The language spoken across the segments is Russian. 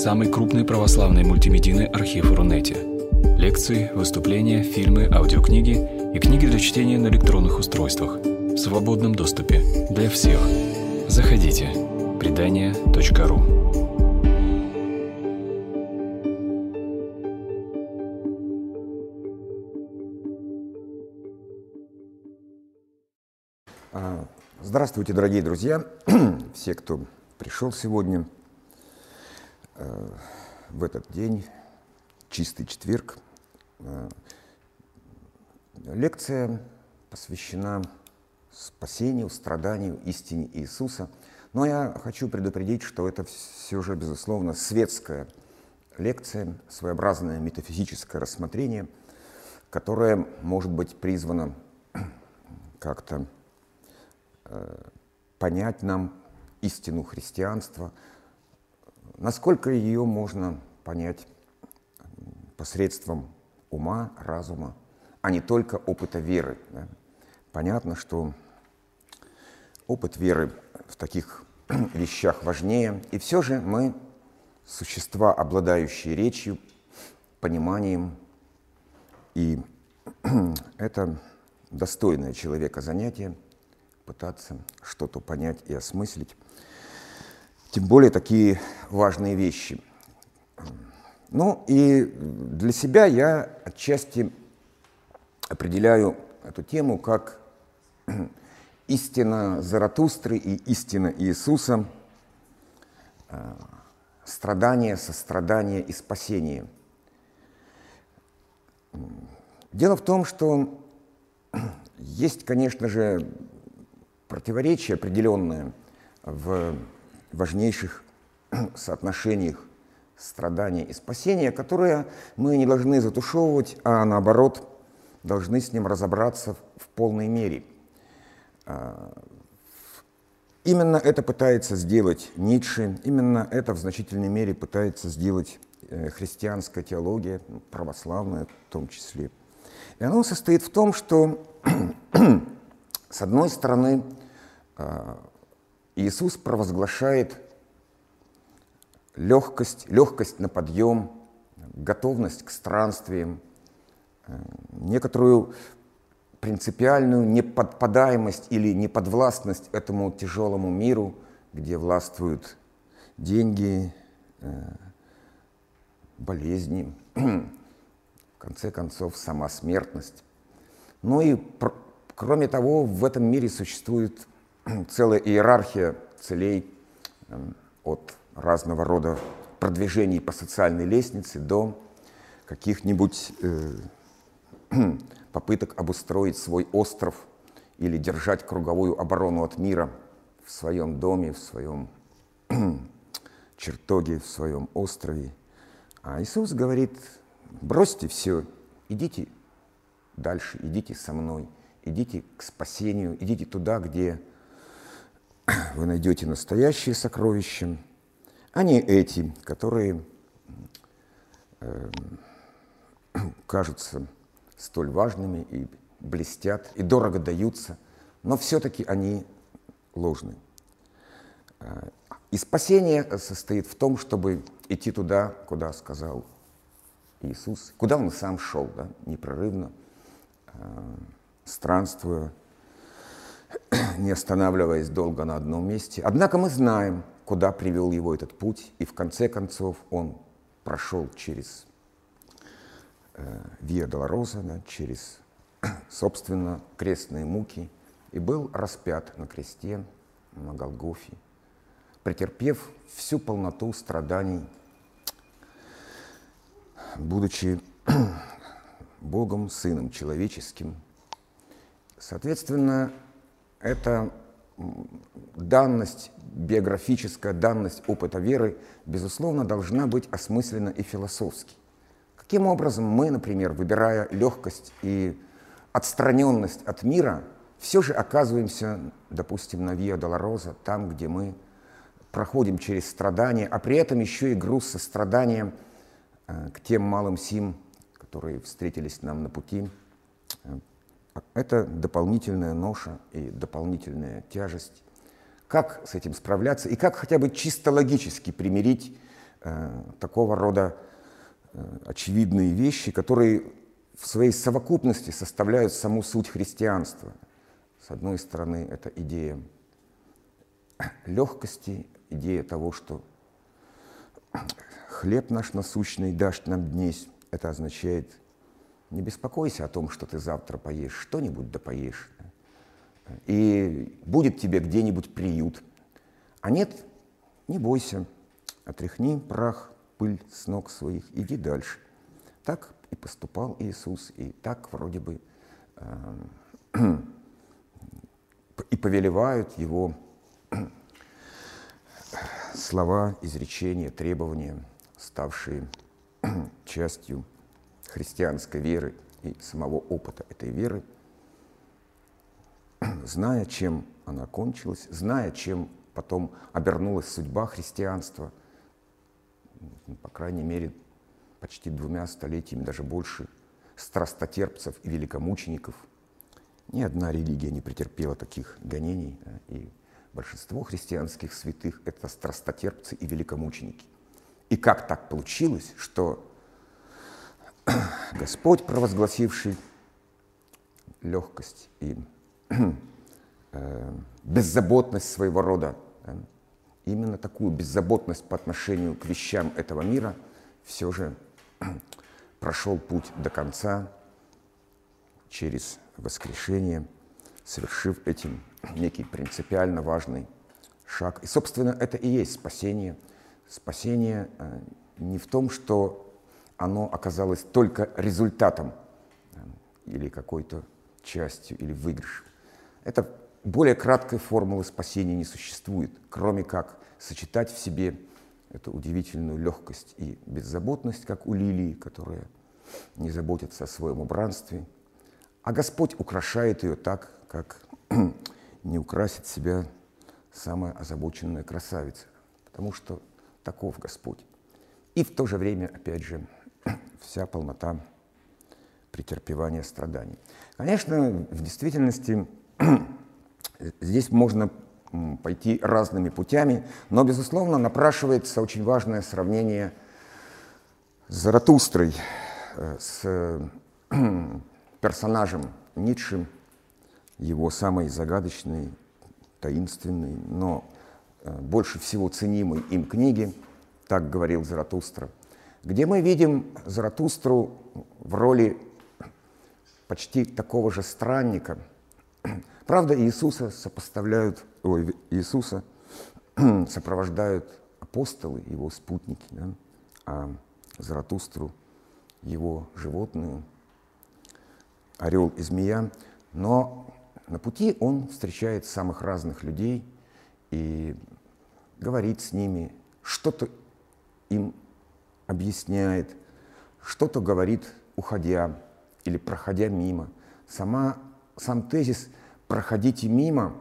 самый крупный православный мультимедийный архив Рунете. Лекции, выступления, фильмы, аудиокниги и книги для чтения на электронных устройствах в свободном доступе для всех. Заходите. Предания.ру А, Здравствуйте, дорогие друзья, все, кто пришел сегодня в этот день, чистый четверг. Э, Лекция посвящена спасению, страданию, истине Иисуса. Но я хочу предупредить, что это все же, безусловно, светская лекция, своеобразное метафизическое рассмотрение, которое может быть призвано как-то понять нам истину христианства, насколько ее можно понять посредством ума, разума, а не только опыта веры. Да? Понятно, что опыт веры в таких вещах важнее, и все же мы существа, обладающие речью, пониманием, и это достойное человека занятие – пытаться что-то понять и осмыслить. Тем более такие важные вещи. Ну и для себя я отчасти определяю эту тему как истина Заратустры и истина Иисуса, э, страдание, сострадание и спасение. Дело в том, что есть, конечно же, противоречие определенное в важнейших соотношениях страдания и спасения, которое мы не должны затушевывать, а наоборот должны с ним разобраться в полной мере. А, именно это пытается сделать Ницше, именно это в значительной мере пытается сделать э, христианская теология, православная в том числе. И оно состоит в том, что с одной стороны а, Иисус провозглашает легкость, легкость на подъем, готовность к странствиям, э, некоторую принципиальную неподпадаемость или неподвластность этому тяжелому миру, где властвуют деньги, э, болезни, в конце концов, сама смертность. Ну и, кроме того, в этом мире существует целая иерархия целей эм, от разного рода продвижений по социальной лестнице до каких-нибудь э, попыток обустроить свой остров или держать круговую оборону от мира в своем доме, в своем чертоге, в своем острове. А Иисус говорит, бросьте все, идите дальше, идите со мной, идите к спасению, идите туда, где вы найдете настоящие сокровища, а не эти, которые э, кажутся столь важными и блестят, и дорого даются, но все-таки они ложны. Э, и спасение состоит в том, чтобы идти туда, куда сказал Иисус, куда Он сам шел, да, непрерывно, э, странствуя, не останавливаясь долго на одном месте. Однако мы знаем, куда привел его этот путь, и в конце концов он прошел через э, Долороза, да, через, собственно, крестные муки, и был распят на кресте на Голгофе, претерпев всю полноту страданий, будучи Богом, Сыном Человеческим. Соответственно, это данность, биографическая данность опыта веры, безусловно, должна быть осмыслена и философски. Каким образом мы, например, выбирая легкость и отстраненность от мира, все же оказываемся, допустим, на Виа Долороза, там, где мы проходим через страдания, а при этом еще и груз сострадания э, к тем малым сим, которые встретились нам на пути, э, это дополнительная ноша и дополнительная тяжесть. Как с этим справляться и как хотя бы чисто логически примирить э, такого рода э, очевидные вещи, которые в своей совокупности составляют саму суть христианства. С одной стороны, это идея легкости, идея того, что хлеб наш насущный дашь нам днесь. Это означает, не беспокойся о том, что ты завтра поешь, что-нибудь да поешь. И будет тебе где-нибудь приют. А нет, не бойся, отряхни прах, пыль с ног своих, иди дальше. Так и поступал Иисус, и так вроде бы э, и повелевают его слова, изречения, требования, ставшие частью христианской веры и самого опыта этой веры, зная, чем она кончилась, зная, чем потом обернулась судьба христианства, по крайней мере, почти двумя столетиями, даже больше, страстотерпцев и великомучеников. Ни одна религия не претерпела таких гонений, и большинство христианских святых – это страстотерпцы и великомученики. И как так получилось, что Господь, провозгласивший легкость и э, беззаботность своего рода, да, именно такую беззаботность по отношению к вещам этого мира все же прошел путь до конца через воскрешение, совершив этим некий принципиально важный шаг. И, собственно, это и есть спасение. Спасение э, не в том, что оно оказалось только результатом или какой-то частью, или выигрышем. Это более краткой формулы спасения не существует, кроме как сочетать в себе эту удивительную легкость и беззаботность, как у лилии, которая не заботится о своем убранстве, а Господь украшает ее так, как не украсит себя самая озабоченная красавица, потому что таков Господь. И в то же время, опять же, вся полнота претерпевания страданий. Конечно, в действительности здесь можно пойти разными путями, но, безусловно, напрашивается очень важное сравнение с Заратустрой, э, с персонажем Ницше, его самой загадочной, таинственной, но э, больше всего ценимой им книги, так говорил Заратустра, где мы видим Заратустру в роли почти такого же странника. Правда, Иисуса сопоставляют, ой, Иисуса сопровождают апостолы, его спутники, да? а Заратустру его животные, орел и змея. Но на пути он встречает самых разных людей и говорит с ними, что-то им объясняет, что-то говорит, уходя или проходя мимо. Сама, сам тезис «проходите мимо»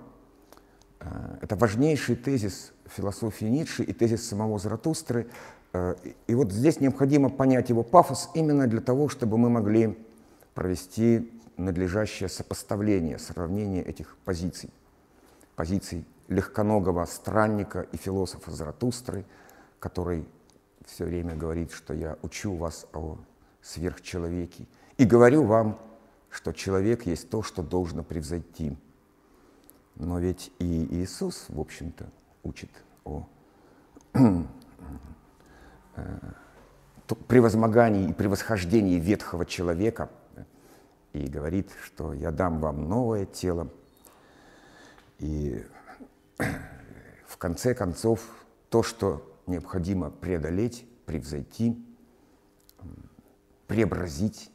это важнейший тезис философии Ницше и тезис самого Заратустры. И вот здесь необходимо понять его пафос именно для того, чтобы мы могли провести надлежащее сопоставление, сравнение этих позиций. Позиций легконогого странника и философа Заратустры, который все время говорит, что я учу вас о сверхчеловеке и говорю вам, что человек есть то, что должно превзойти. Но ведь и Иисус, в общем-то, учит о э, превозмогании и превосхождении ветхого человека и говорит, что я дам вам новое тело. И в конце концов, то, что необходимо преодолеть, превзойти, преобразить,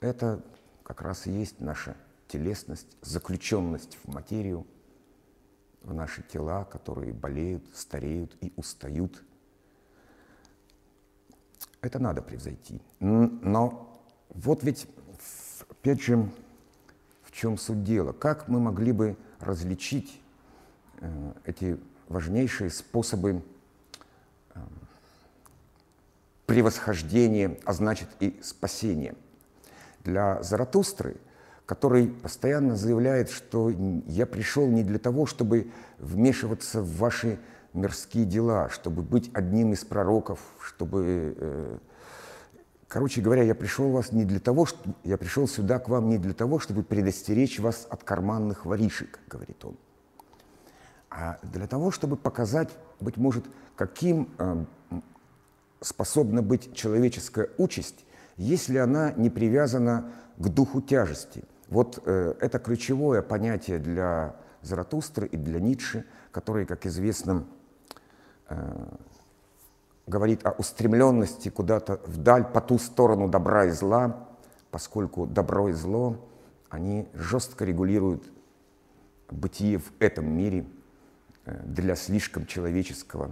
это как раз и есть наша телесность, заключенность в материю, в наши тела, которые болеют, стареют и устают. Это надо превзойти. Но вот ведь, опять же, в чем суть дела? Как мы могли бы различить э, эти важнейшие способы превосхождение, а значит и спасение. Для Заратустры, который постоянно заявляет, что я пришел не для того, чтобы вмешиваться в ваши мирские дела, чтобы быть одним из пророков, чтобы... Э, короче говоря, я пришел вас не для того, что я пришел сюда к вам не для того, чтобы предостеречь вас от карманных воришек, говорит он, а для того, чтобы показать, быть может, каким э, способна быть человеческая участь, если она не привязана к духу тяжести. Вот э, это ключевое понятие для Заратустры и для Ницше, который, как известно, э, говорит о устремленности куда-то вдаль, по ту сторону добра и зла, поскольку добро и зло, они жестко регулируют бытие в этом мире для слишком человеческого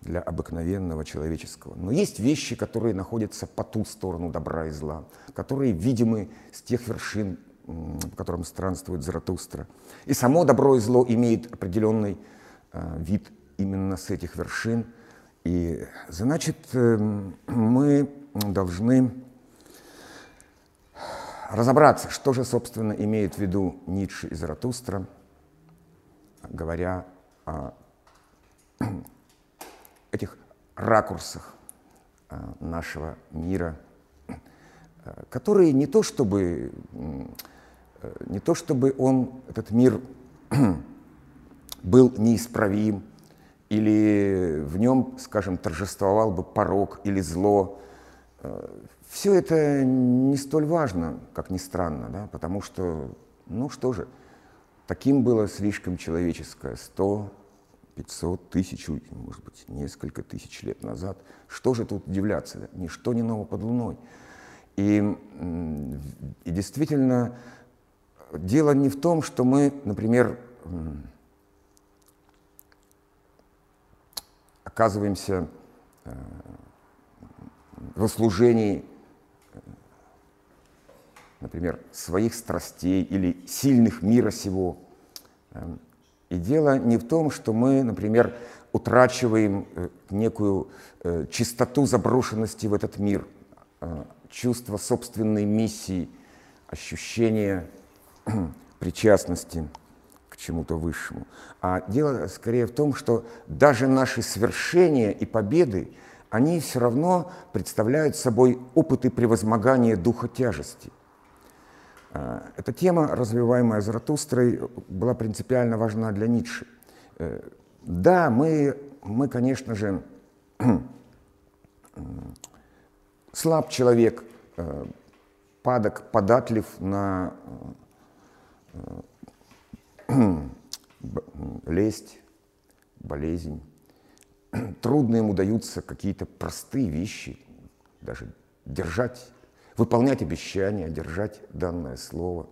для обыкновенного человеческого. Но есть вещи, которые находятся по ту сторону добра и зла, которые видимы с тех вершин, по которым странствует Заратустра. И само добро и зло имеет определенный э, вид именно с этих вершин. И значит, э, мы должны разобраться, что же, собственно, имеет в виду Ницше и Заратустра, говоря о этих ракурсах э, нашего мира, э, которые не то чтобы, э, не то чтобы он, этот мир был неисправим, или в нем, скажем, торжествовал бы порог или зло. Все это не столь важно, как ни странно, да, потому что, ну что же, таким было слишком человеческое сто 500, тысячу, может быть, несколько тысяч лет назад. Что же тут удивляться? Ничто не ново под луной. И, и действительно, дело не в том, что мы, например, оказываемся э, в служении, например, своих страстей или сильных мира сего. Эм, и дело не в том, что мы, например, утрачиваем э, некую э, чистоту заброшенности в этот мир, э, чувство собственной миссии, ощущение причастности к чему-то высшему. А дело скорее в том, что даже наши свершения и победы, они все равно представляют собой опыты превозмогания духа тяжести. Э, эта тема, развиваемая Заратустрой, была принципиально важна для Ницше. Э, да, мы, мы конечно же, слаб человек, э, падок, податлив на лесть, болезнь. Трудно ему даются какие-то простые вещи, даже держать выполнять обещания, держать данное слово.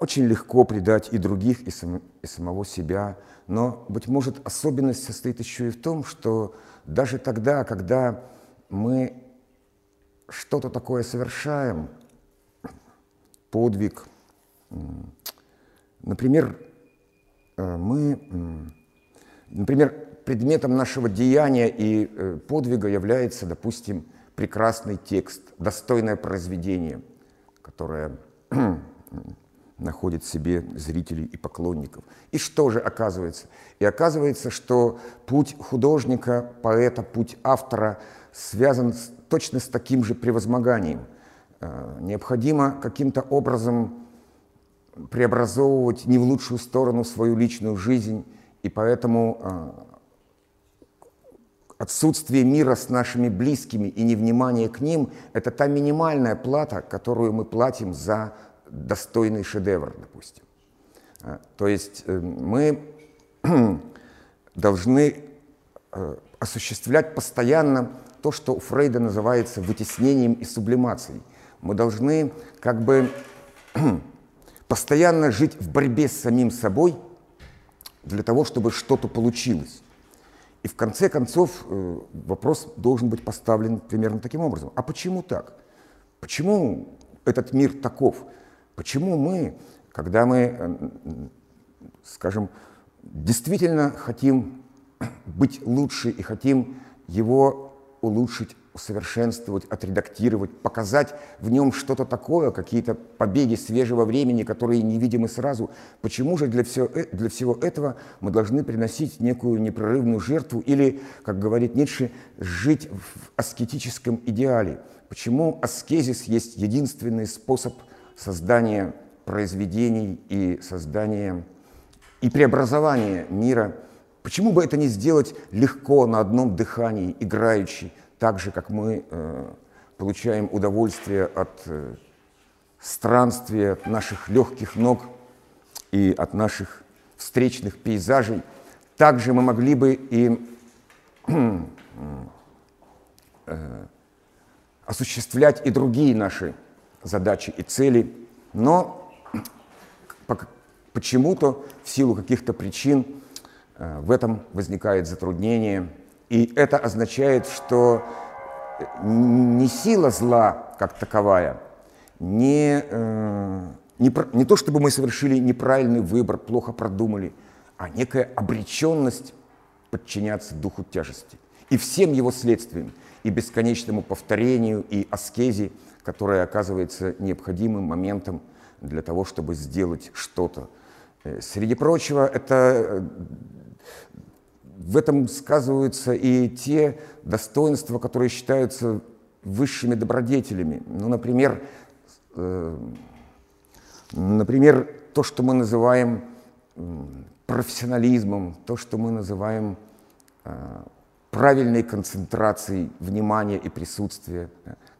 Очень легко предать и других, и, сам, и самого себя, но, быть может, особенность состоит еще и в том, что даже тогда, когда мы что-то такое совершаем, подвиг, например, э, мы, например, предметом нашего деяния и э, подвига является, допустим, прекрасный текст, достойное произведение, которое находит себе зрителей и поклонников. И что же оказывается? И оказывается, что путь художника, поэта, путь автора связан с, точно с таким же превозмоганием. Э, необходимо каким-то образом преобразовывать не в лучшую сторону свою личную жизнь, и поэтому э, Отсутствие мира с нашими близкими и невнимание к ним – это та минимальная плата, которую мы платим за достойный шедевр, допустим. А, то есть э, мы должны э, осуществлять постоянно то, что у Фрейда называется вытеснением и сублимацией. Мы должны как бы постоянно жить в борьбе с самим собой для того, чтобы что-то получилось. И в конце концов э, вопрос должен быть поставлен примерно таким образом. А почему так? Почему этот мир таков? Почему мы, когда мы, э, скажем, действительно хотим быть лучше и хотим его улучшить усовершенствовать, отредактировать, показать в нем что-то такое, какие-то побеги свежего времени, которые невидимы сразу. Почему же для, все, э, для всего этого мы должны приносить некую непрерывную жертву или, как говорит Ницше, жить в аскетическом идеале? Почему аскезис есть единственный способ создания произведений и создания и преобразования мира? Почему бы это не сделать легко, на одном дыхании, играючи, так же, как мы э, получаем удовольствие от э, странствия, от наших легких ног и от наших встречных пейзажей, также мы могли бы и э, осуществлять и другие наши задачи и цели, но почему-то в силу каких-то причин в этом возникает затруднение – и это означает, что не сила зла как таковая, не, э, не, не то, чтобы мы совершили неправильный выбор, плохо продумали, а некая обреченность подчиняться духу тяжести и всем его следствиям, и бесконечному повторению, и аскезе, которая оказывается необходимым моментом для того, чтобы сделать что-то. Э, среди прочего, это э, в этом сказываются и те достоинства, которые считаются высшими добродетелями. Ну, например, э, например, то, что мы называем профессионализмом, то, что мы называем э, правильной концентрацией внимания и присутствия,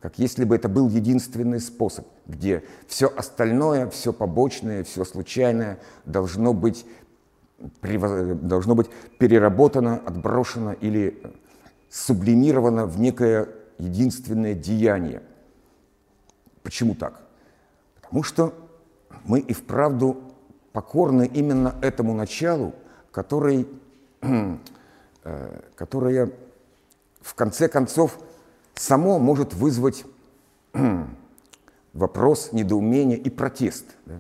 как если бы это был единственный способ, где все остальное, все побочное, все случайное должно быть должно быть переработано, отброшено или сублимировано в некое единственное деяние. Почему так? Потому что мы и вправду покорны именно этому началу, который, э, которое в конце концов само может вызвать вопрос, недоумение и протест. Да?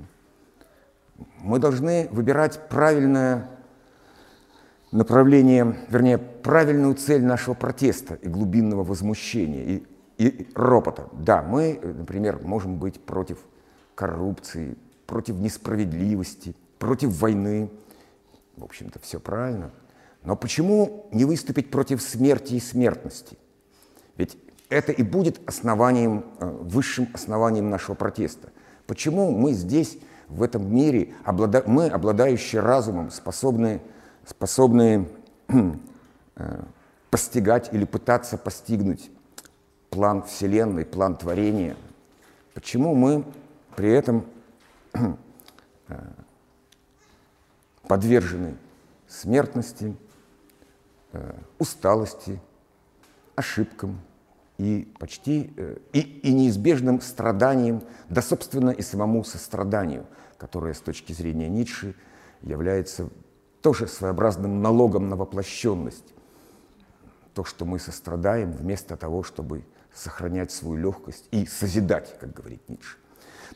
Мы должны выбирать правильное направление, вернее, правильную цель нашего протеста и глубинного возмущения, и, и ропота. Да, мы, например, можем быть против коррупции, против несправедливости, против войны. В общем-то, все правильно. Но почему не выступить против смерти и смертности? Ведь это и будет основанием, э, высшим основанием нашего протеста. Почему мы здесь в этом мире облада... мы, обладающие разумом, способны, способны э, постигать или пытаться постигнуть план Вселенной, план творения. Почему мы при этом э, подвержены смертности, э, усталости, ошибкам, и почти э, и, и неизбежным страданием, да, собственно, и самому состраданию, которое с точки зрения Ницше является тоже своеобразным налогом на воплощенность. То, что мы сострадаем, вместо того, чтобы сохранять свою легкость и созидать, как говорит Ницше.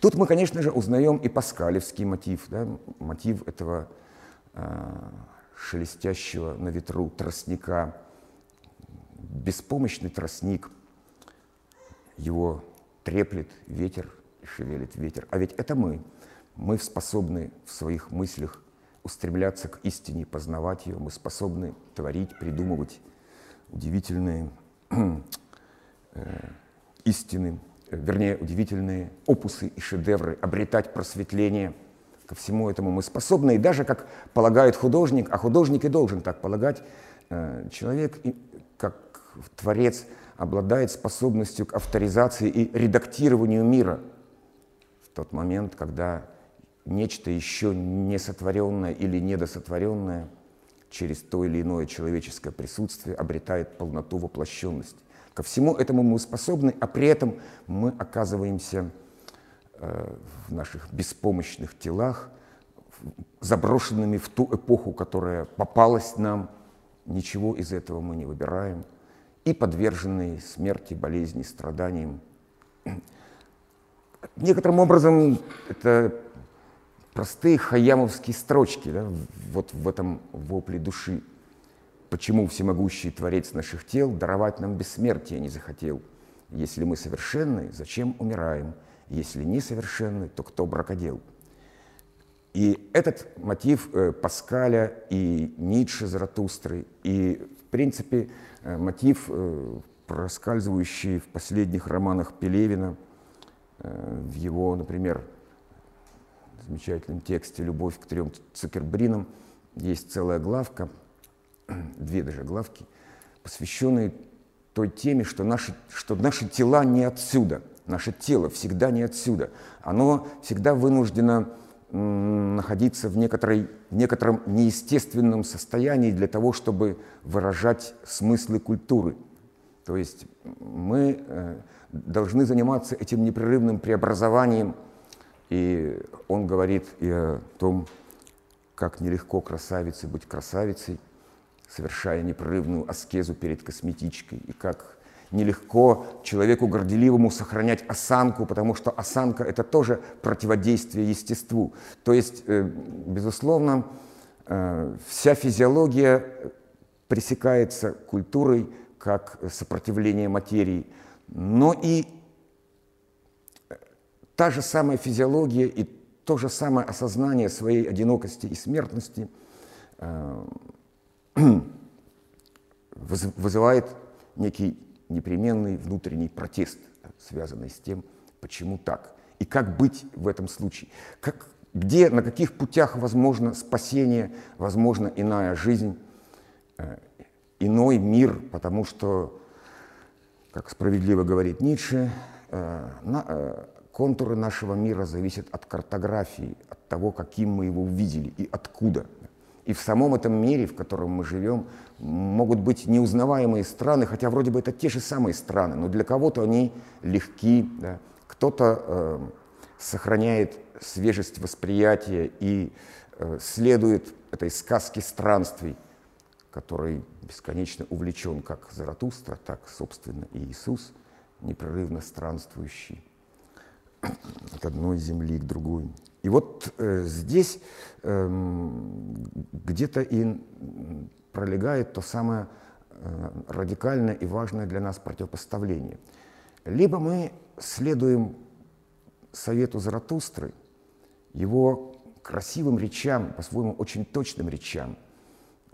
Тут мы, конечно же, узнаем и паскалевский мотив, да, мотив этого э, шелестящего на ветру тростника, беспомощный тростник, его треплет ветер шевелит ветер. А ведь это мы. Мы способны в своих мыслях устремляться к истине, познавать ее. Мы способны творить, придумывать удивительные э, истины, э, вернее, удивительные опусы и шедевры, обретать просветление. Ко всему этому мы способны. И даже, как полагает художник, а художник и должен так полагать, э, человек, как творец, обладает способностью к авторизации и редактированию мира в тот момент, когда нечто еще не сотворенное или недосотворенное через то или иное человеческое присутствие обретает полноту воплощенности. Ко всему этому мы способны, а при этом мы оказываемся э, в наших беспомощных телах, заброшенными в ту эпоху, которая попалась нам. Ничего из этого мы не выбираем – и подверженные смерти, болезни, страданиям. Некоторым образом это простые хаямовские строчки да, вот в этом вопле души. почему всемогущий Творец наших тел даровать нам бессмертие не захотел? Если мы совершенны, зачем умираем? Если несовершенны, то кто бракодел? И этот мотив э, Паскаля и Ницше, Заратустры, и, в принципе, мотив, э, проскальзывающий в последних романах Пелевина, в его, например, замечательном тексте «Любовь к трем цукербринам» есть целая главка, две даже главки, посвященные той теме, что наши, что наши тела не отсюда, наше тело всегда не отсюда. Оно всегда вынуждено находиться в, некоторой, в некотором неестественном состоянии для того, чтобы выражать смыслы культуры. То есть мы э, должны заниматься этим непрерывным преобразованием. И он говорит и о том, как нелегко красавице быть красавицей, совершая непрерывную аскезу перед косметичкой, и как нелегко человеку горделивому сохранять осанку, потому что осанка – это тоже противодействие естеству. То есть, э, безусловно, э, вся физиология пресекается культурой как сопротивление материи, но и та же самая физиология и то же самое осознание своей одинокости и смертности э, вызывает некий непременный внутренний протест, связанный с тем, почему так. И как быть в этом случае? Как, где, на каких путях возможно спасение, возможно иная жизнь, э, иной мир, потому что, как справедливо говорит Ницше, э, э, контуры нашего мира зависят от картографии, от того, каким мы его увидели и откуда – и в самом этом мире, в котором мы живем, могут быть неузнаваемые страны, хотя вроде бы это те же самые страны, но для кого-то они легки, да. кто-то э, сохраняет свежесть восприятия и э, следует этой сказке странствий, которой бесконечно увлечен как Заратустра, так, собственно, и Иисус, непрерывно странствующий от одной земли к другой. И вот э, здесь э, где-то и пролегает то самое э, радикальное и важное для нас противопоставление. Либо мы следуем совету Заратустры, его красивым речам, по-своему очень точным речам,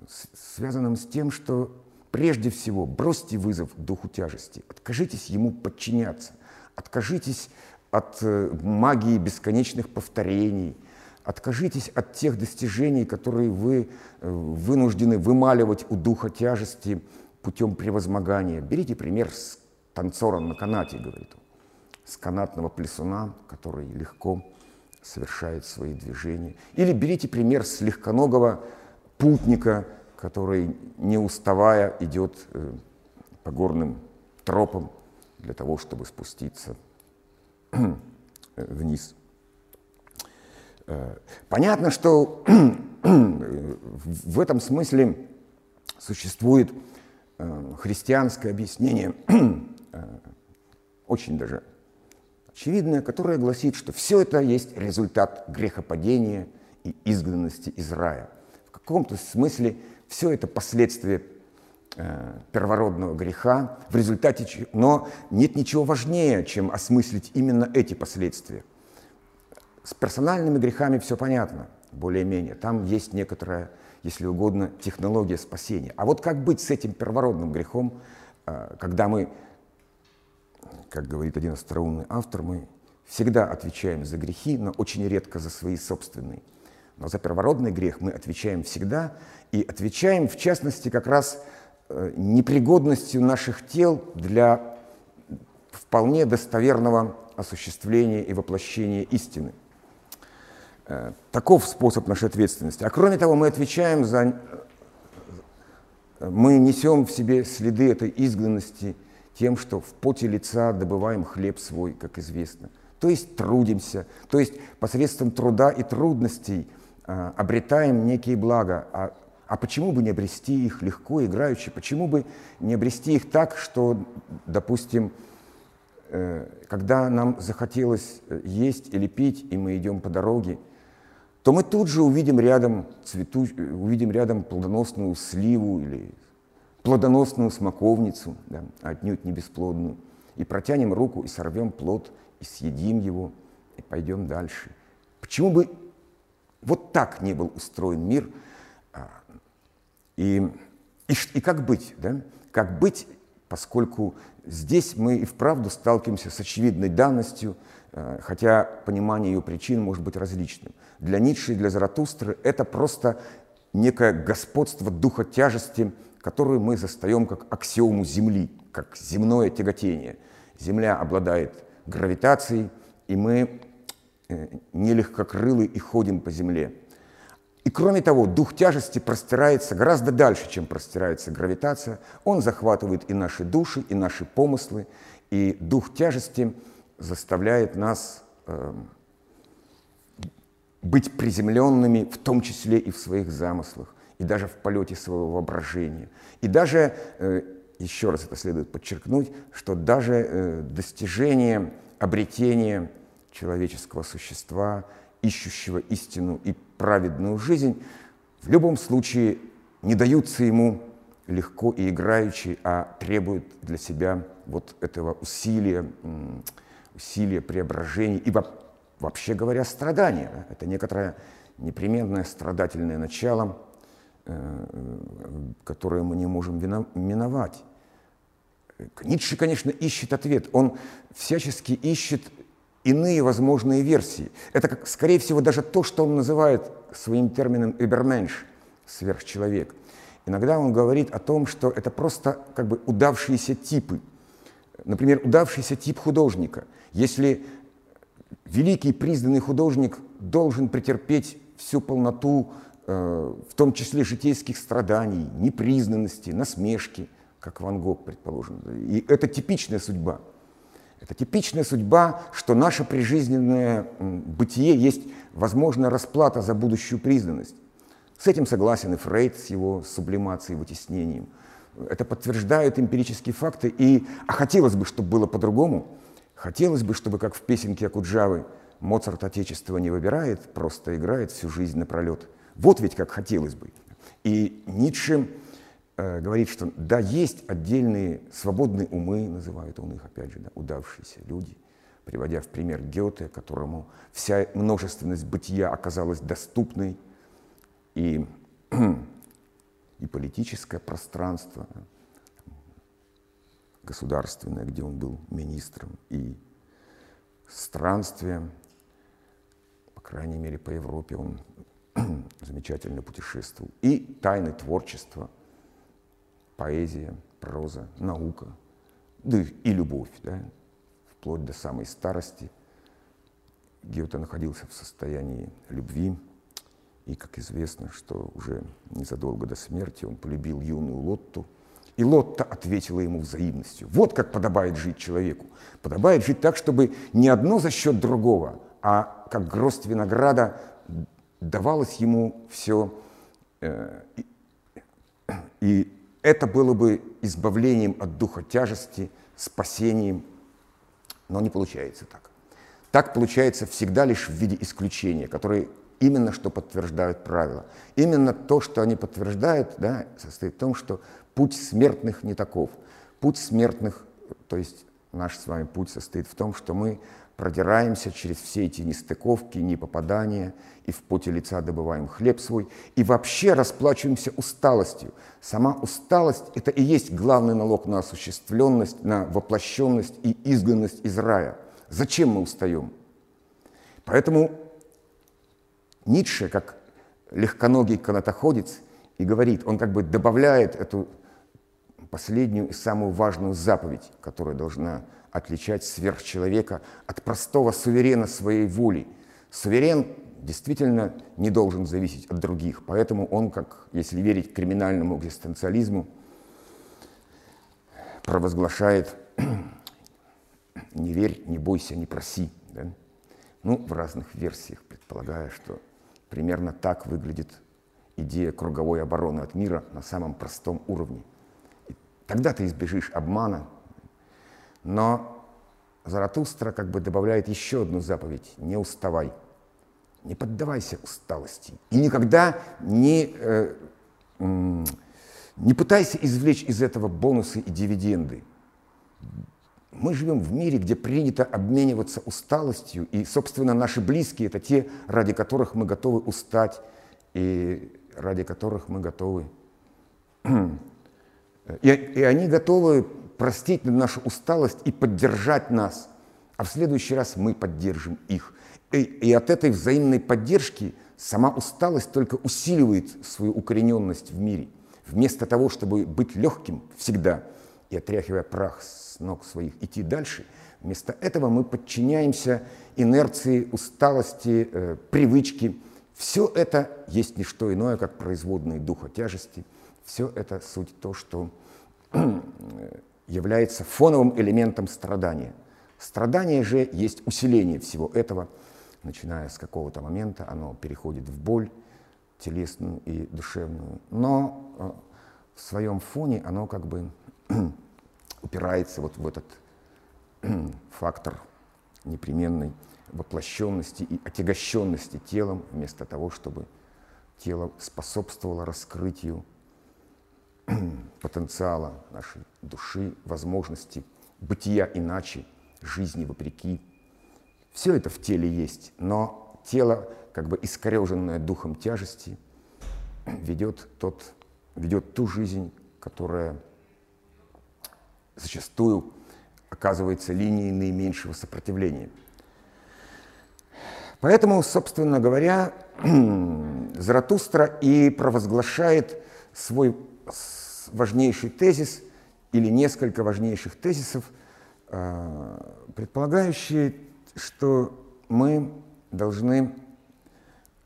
связанным с тем, что прежде всего бросьте вызов духу тяжести, откажитесь ему подчиняться, откажитесь от э, магии бесконечных повторений. Откажитесь от тех достижений, которые вы э, вынуждены вымаливать у духа тяжести путем превозмогания. Берите пример с танцором на канате, говорит он, с канатного плесуна, который легко совершает свои движения. Или берите пример с легконогого путника, который, не уставая, идет э, по горным тропам для того, чтобы спуститься вниз. Э, понятно, что в этом смысле существует э, христианское объяснение, э, очень даже очевидное, которое гласит, что все это есть результат грехопадения и изгнанности из рая. В каком-то смысле все это последствия первородного греха, в результате, но нет ничего важнее, чем осмыслить именно эти последствия. С персональными грехами все понятно, более-менее. Там есть некоторая, если угодно, технология спасения. А вот как быть с этим первородным грехом, э, когда мы, как говорит один остроумный автор, мы всегда отвечаем за грехи, но очень редко за свои собственные. Но за первородный грех мы отвечаем всегда, и отвечаем, в частности, как раз Э, непригодностью наших тел для вполне достоверного осуществления и воплощения истины. Э, таков способ нашей ответственности. А кроме того, мы отвечаем за... Э, мы несем в себе следы этой изгнанности тем, что в поте лица добываем хлеб свой, как известно. То есть трудимся, то есть посредством труда и трудностей обретаем некие блага, а а почему бы не обрести их легко, играючи? Почему бы не обрести их так, что, допустим, э, когда нам захотелось э, есть или пить, и мы идем по дороге, то мы тут же увидим рядом, цвету, увидим рядом плодоносную сливу или плодоносную смоковницу, да, отнюдь не бесплодную, и протянем руку и сорвем плод, и съедим его, и пойдем дальше. Почему бы вот так не был устроен мир? И, и, и как быть? Да? Как быть, поскольку здесь мы и вправду сталкиваемся с очевидной данностью, а, хотя понимание ее причин может быть различным. Для Ницше и для Заратустры это просто некое господство духа тяжести, которую мы застаем как аксиому Земли, как земное тяготение. Земля обладает гравитацией, и мы э, нелегкокрылы и ходим по Земле. И кроме того, дух тяжести простирается гораздо дальше, чем простирается гравитация. Он захватывает и наши души, и наши помыслы. И дух тяжести заставляет нас э, быть приземленными, в том числе и в своих замыслах, и даже в полете своего воображения. И даже, э, еще раз это следует подчеркнуть, что даже э, достижение, обретение человеческого существа, ищущего истину и праведную жизнь, в любом случае не даются ему легко и играючи, а требуют для себя вот этого усилия, усилия преображения и вообще говоря, страдания. Это некоторое непременное страдательное начало, э, которое мы не можем миновать. Ницше, конечно, ищет ответ. Он всячески ищет иные возможные версии. Это, как, скорее всего, даже то, что он называет своим термином «эберменш» – сверхчеловек. Иногда он говорит о том, что это просто как бы удавшиеся типы. Например, удавшийся тип художника. Если великий признанный художник должен претерпеть всю полноту, э, в том числе житейских страданий, непризнанности, насмешки, как Ван Гог, предположим. И это типичная судьба. Это типичная судьба, что наше прижизненное бытие есть возможная расплата за будущую признанность. С этим согласен и Фрейд с его сублимацией, вытеснением. Это подтверждают эмпирические факты, и, а хотелось бы, чтобы было по-другому – Хотелось бы, чтобы, как в песенке Акуджавы, Моцарт Отечество не выбирает, просто играет всю жизнь напролет. Вот ведь как хотелось бы. И Ницше говорит, что да, есть отдельные свободные умы, называют он их, опять же, да, удавшиеся люди, приводя в пример Гёте, которому вся множественность бытия оказалась доступной, и, и политическое пространство, государственное, где он был министром, и странствия, по крайней мере, по Европе он замечательно путешествовал, и тайны творчества, поэзия, проза, наука, да и любовь, да, вплоть до самой старости. Гёте находился в состоянии любви, и, как известно, что уже незадолго до смерти он полюбил юную Лотту – и Лотта ответила ему взаимностью. Вот как подобает жить человеку. Подобает жить так, чтобы не одно за счет другого, а как гроздь винограда давалось ему все. Э, и, и это было бы избавлением от духа тяжести, спасением, но не получается так. Так получается всегда лишь в виде исключения, которые именно что подтверждают правила. Именно то, что они подтверждают, да, состоит в том, что Путь смертных не таков. Путь смертных, то есть наш с вами путь состоит в том, что мы продираемся через все эти нестыковки, непопадания, и в поте лица добываем хлеб свой, и вообще расплачиваемся усталостью. Сама усталость – это и есть главный налог на осуществленность, на воплощенность и изгнанность из рая. Зачем мы устаем? Поэтому Ницше, как легконогий канатоходец, и говорит, он как бы добавляет эту последнюю и самую важную заповедь, которая должна отличать сверхчеловека от простого суверена своей воли. Суверен действительно не должен зависеть от других, поэтому он, как, если верить криминальному экзистенциализму, провозглашает «не верь, не бойся, не проси». Да? Ну, в разных версиях, предполагая, что примерно так выглядит идея круговой обороны от мира на самом простом уровне – Тогда ты избежишь обмана. Но Заратустра как бы добавляет еще одну заповедь – не уставай. Не поддавайся усталости. И никогда не, э, не пытайся извлечь из этого бонусы и дивиденды. Мы живем в мире, где принято обмениваться усталостью, и, собственно, наши близкие – это те, ради которых мы готовы устать, и ради которых мы готовы. И, и они готовы простить нашу усталость и поддержать нас, а в следующий раз мы поддержим их. И, и от этой взаимной поддержки сама усталость только усиливает свою укорененность в мире. Вместо того, чтобы быть легким всегда и отряхивая прах с ног своих, идти дальше, вместо этого мы подчиняемся инерции, усталости, э, привычки. Все это есть не что иное, как производные духа тяжести. Все это суть то, что является фоновым элементом страдания. Страдание же есть усиление всего этого. Начиная с какого-то момента оно переходит в боль телесную и душевную. Но э, в своем фоне оно как бы упирается вот в этот фактор непременной воплощенности и отягощенности телом, вместо того, чтобы тело способствовало раскрытию потенциала нашей души, возможности бытия иначе, жизни вопреки. Все это в теле есть, но тело, как бы искореженное духом тяжести, ведет, тот, ведет ту жизнь, которая зачастую оказывается линией наименьшего сопротивления. Поэтому, собственно говоря, Заратустра и провозглашает свой важнейший тезис или несколько важнейших тезисов, а, предполагающие, что мы должны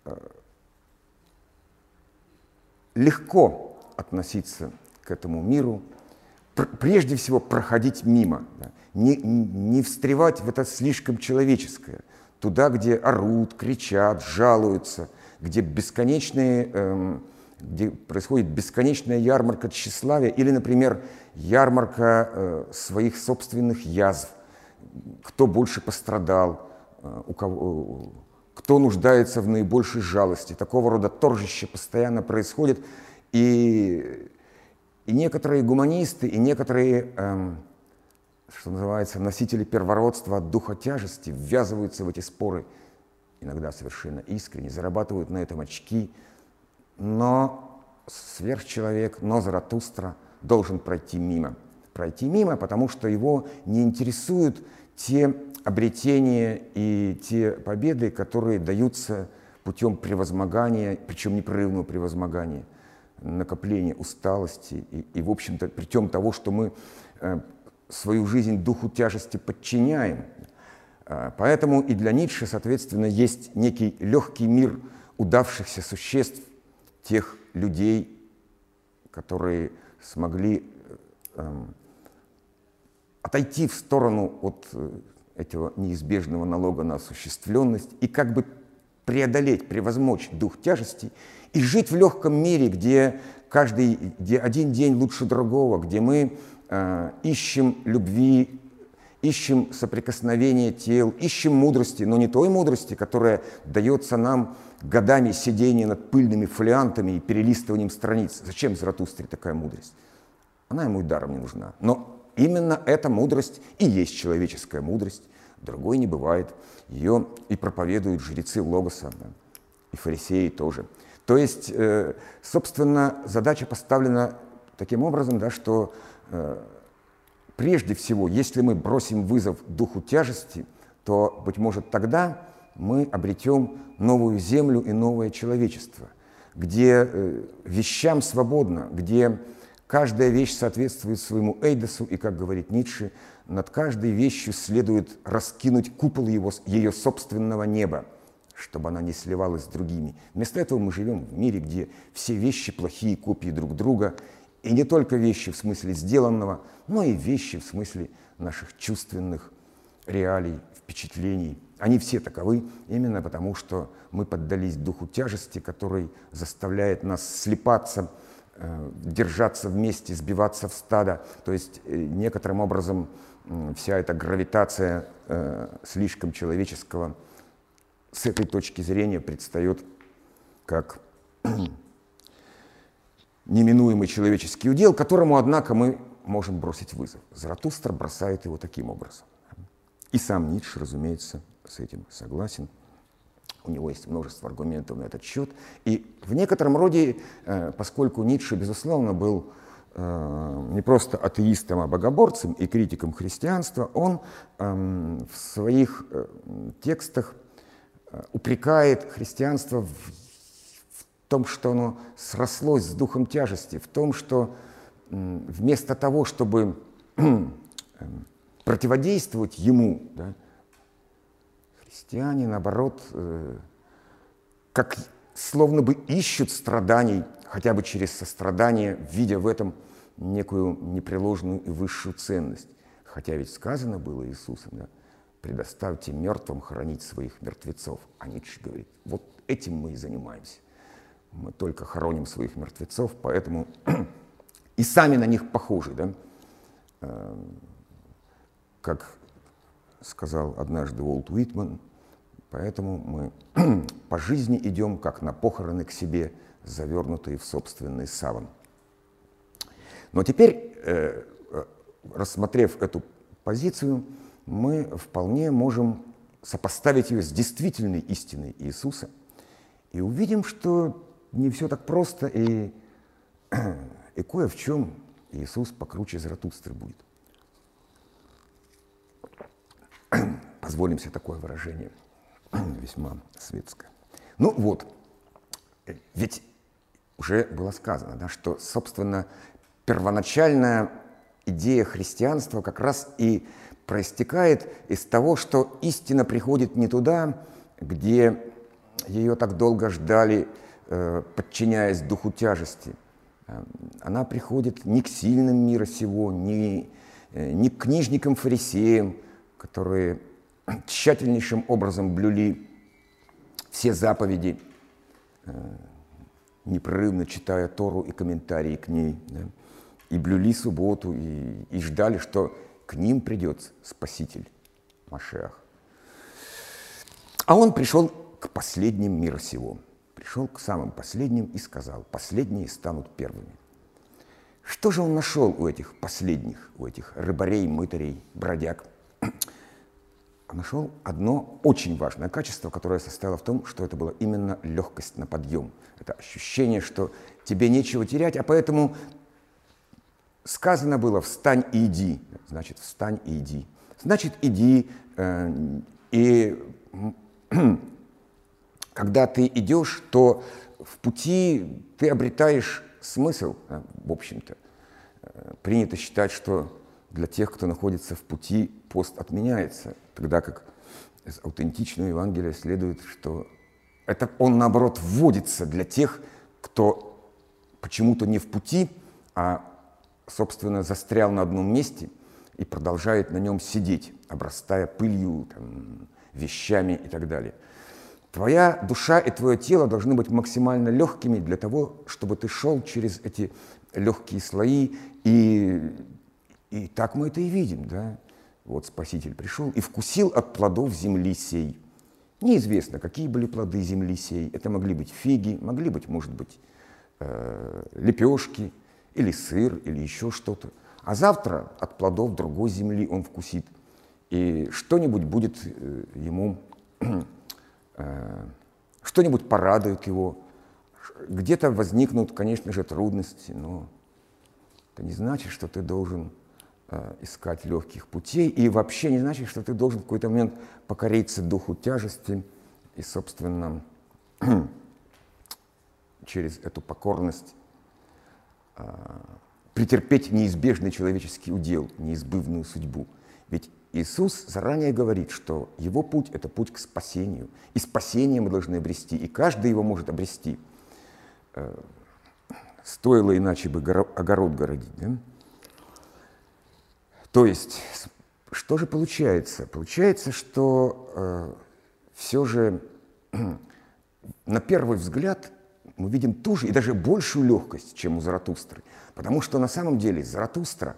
а, легко относиться к этому миру, прежде всего проходить мимо, да, не, не встревать в это слишком человеческое, туда, где орут, кричат, жалуются, где бесконечные эм, где происходит бесконечная ярмарка тщеславия или, например, ярмарка э, своих собственных язв, кто больше пострадал, э, у кого, кто нуждается в наибольшей жалости. Такого рода торжище постоянно происходит, и, и некоторые гуманисты, и некоторые, э, что называется, носители первородства от духа тяжести ввязываются в эти споры, иногда совершенно искренне, зарабатывают на этом очки – но сверхчеловек, но Заратустра должен пройти мимо. Пройти мимо, потому что его не интересуют те обретения и те победы, которые даются путем превозмогания, причем непрерывного превозмогания, накопления усталости и, и в общем-то, причем того, что мы э, свою жизнь духу тяжести подчиняем. Э, поэтому и для Ницше, соответственно, есть некий легкий мир удавшихся существ, тех людей, которые смогли э, отойти в сторону от э, этого неизбежного налога на осуществленность и как бы преодолеть, превозмочь дух тяжести и жить в легком мире, где каждый, где один день лучше другого, где мы э, ищем любви, ищем соприкосновения тел, ищем мудрости, но не той мудрости, которая дается нам годами сидения над пыльными фолиантами и перелистыванием страниц. Зачем Заратустре такая мудрость? Она ему и даром не нужна. Но именно эта мудрость и есть человеческая мудрость. Другой не бывает. Ее и проповедуют жрецы Логоса, и фарисеи тоже. То есть, э, собственно, задача поставлена таким образом, да, что э, прежде всего, если мы бросим вызов духу тяжести, то, быть может, тогда мы обретем новую землю и новое человечество, где э, вещам свободно, где каждая вещь соответствует своему эйдосу, и, как говорит Ницше, над каждой вещью следует раскинуть купол его, ее собственного неба, чтобы она не сливалась с другими. Вместо этого мы живем в мире, где все вещи плохие копии друг друга, и не только вещи в смысле сделанного, но и вещи в смысле наших чувственных реалий, впечатлений – они все таковы именно потому, что мы поддались духу тяжести, который заставляет нас слепаться, э, держаться вместе, сбиваться в стадо. То есть э, некоторым образом вся эта гравитация э, слишком человеческого с этой точки зрения предстает как неминуемый человеческий удел, которому, однако, мы можем бросить вызов. Заратустра бросает его таким образом. И сам Ницше, разумеется, с этим согласен. У него есть множество аргументов на этот счет. И в некотором роде, э, поскольку Ницше, безусловно, был э, не просто атеистом, а богоборцем и критиком христианства, он эм, в своих э, текстах упрекает христианство в том, что оно срослось с духом тяжести, в том, что вместо того, чтобы эм, противодействовать ему, да, христиане, наоборот, э, как словно бы ищут страданий, хотя бы через сострадание, видя в этом некую непреложную и высшую ценность. Хотя ведь сказано было Иисусом, да, предоставьте мертвым хоронить своих мертвецов. А Ницше говорит, вот этим мы и занимаемся. Мы только хороним своих мертвецов, поэтому и сами на них похожи. Да? Эм, как сказал однажды Уолт Уитман, поэтому мы по жизни идем, как на похороны к себе, завернутые в собственный саван. Но теперь, э, рассмотрев эту позицию, мы вполне можем сопоставить ее с действительной истиной Иисуса и увидим, что не все так просто, и, и кое в чем Иисус покруче Заратустры будет. Позволим себе такое выражение, весьма светское. Ну вот, ведь уже было сказано, да, что, собственно, первоначальная идея христианства как раз и проистекает из того, что истина приходит не туда, где ее так долго ждали Э, подчиняясь духу тяжести. Э, она приходит не к сильным мира сего, не, э, не к книжникам-фарисеям, которые тщательнейшим образом блюли все заповеди, непрерывно читая Тору и комментарии к ней, да, и блюли субботу, и, и ждали, что к ним придет Спаситель Машех. А он пришел к последним мира сего – пришел к самым последним и сказал, последние станут первыми. Что же он нашел у этих последних, у этих рыбарей, мытарей, бродяг? Нашел одно очень важное качество, которое состояло в том, что это была именно легкость на подъем. Это ощущение, что тебе нечего терять, а поэтому сказано было «встань и иди». Значит, встань и иди. Значит, иди э, и когда ты идешь, то в пути ты обретаешь смысл, в общем-то. Э, принято считать, что для тех, кто находится в пути, пост отменяется, тогда как из аутентичного Евангелия следует, что это он, наоборот, вводится для тех, кто почему-то не в пути, а, собственно, застрял на одном месте и продолжает на нем сидеть, обрастая пылью, там, вещами и так далее – Твоя душа и твое тело должны быть максимально легкими для того, чтобы ты шел через эти легкие слои. И, и так мы это и видим. Да? Вот Спаситель пришел и вкусил от плодов земли сей. Неизвестно, какие были плоды земли сей. Это могли быть фиги, могли быть, может быть, э, лепешки или сыр, или еще что-то. А завтра от плодов другой земли он вкусит. И что-нибудь будет э, ему Э, что-нибудь порадует его. Где-то возникнут, конечно же, трудности, но это не значит, что ты должен искать легких путей, и вообще не значит, что ты должен в какой-то момент покориться духу тяжести и, собственно, через эту покорность э, претерпеть неизбежный человеческий удел, неизбывную судьбу. Ведь Иисус заранее говорит, что его путь – это путь к спасению. И спасение мы должны обрести, и каждый его может обрести. Э, стоило иначе бы огород городить. Да? То есть, что же получается? Получается, что э, все же на первый взгляд мы видим ту же и даже большую легкость, чем у Заратустры. Потому что на самом деле Заратустра,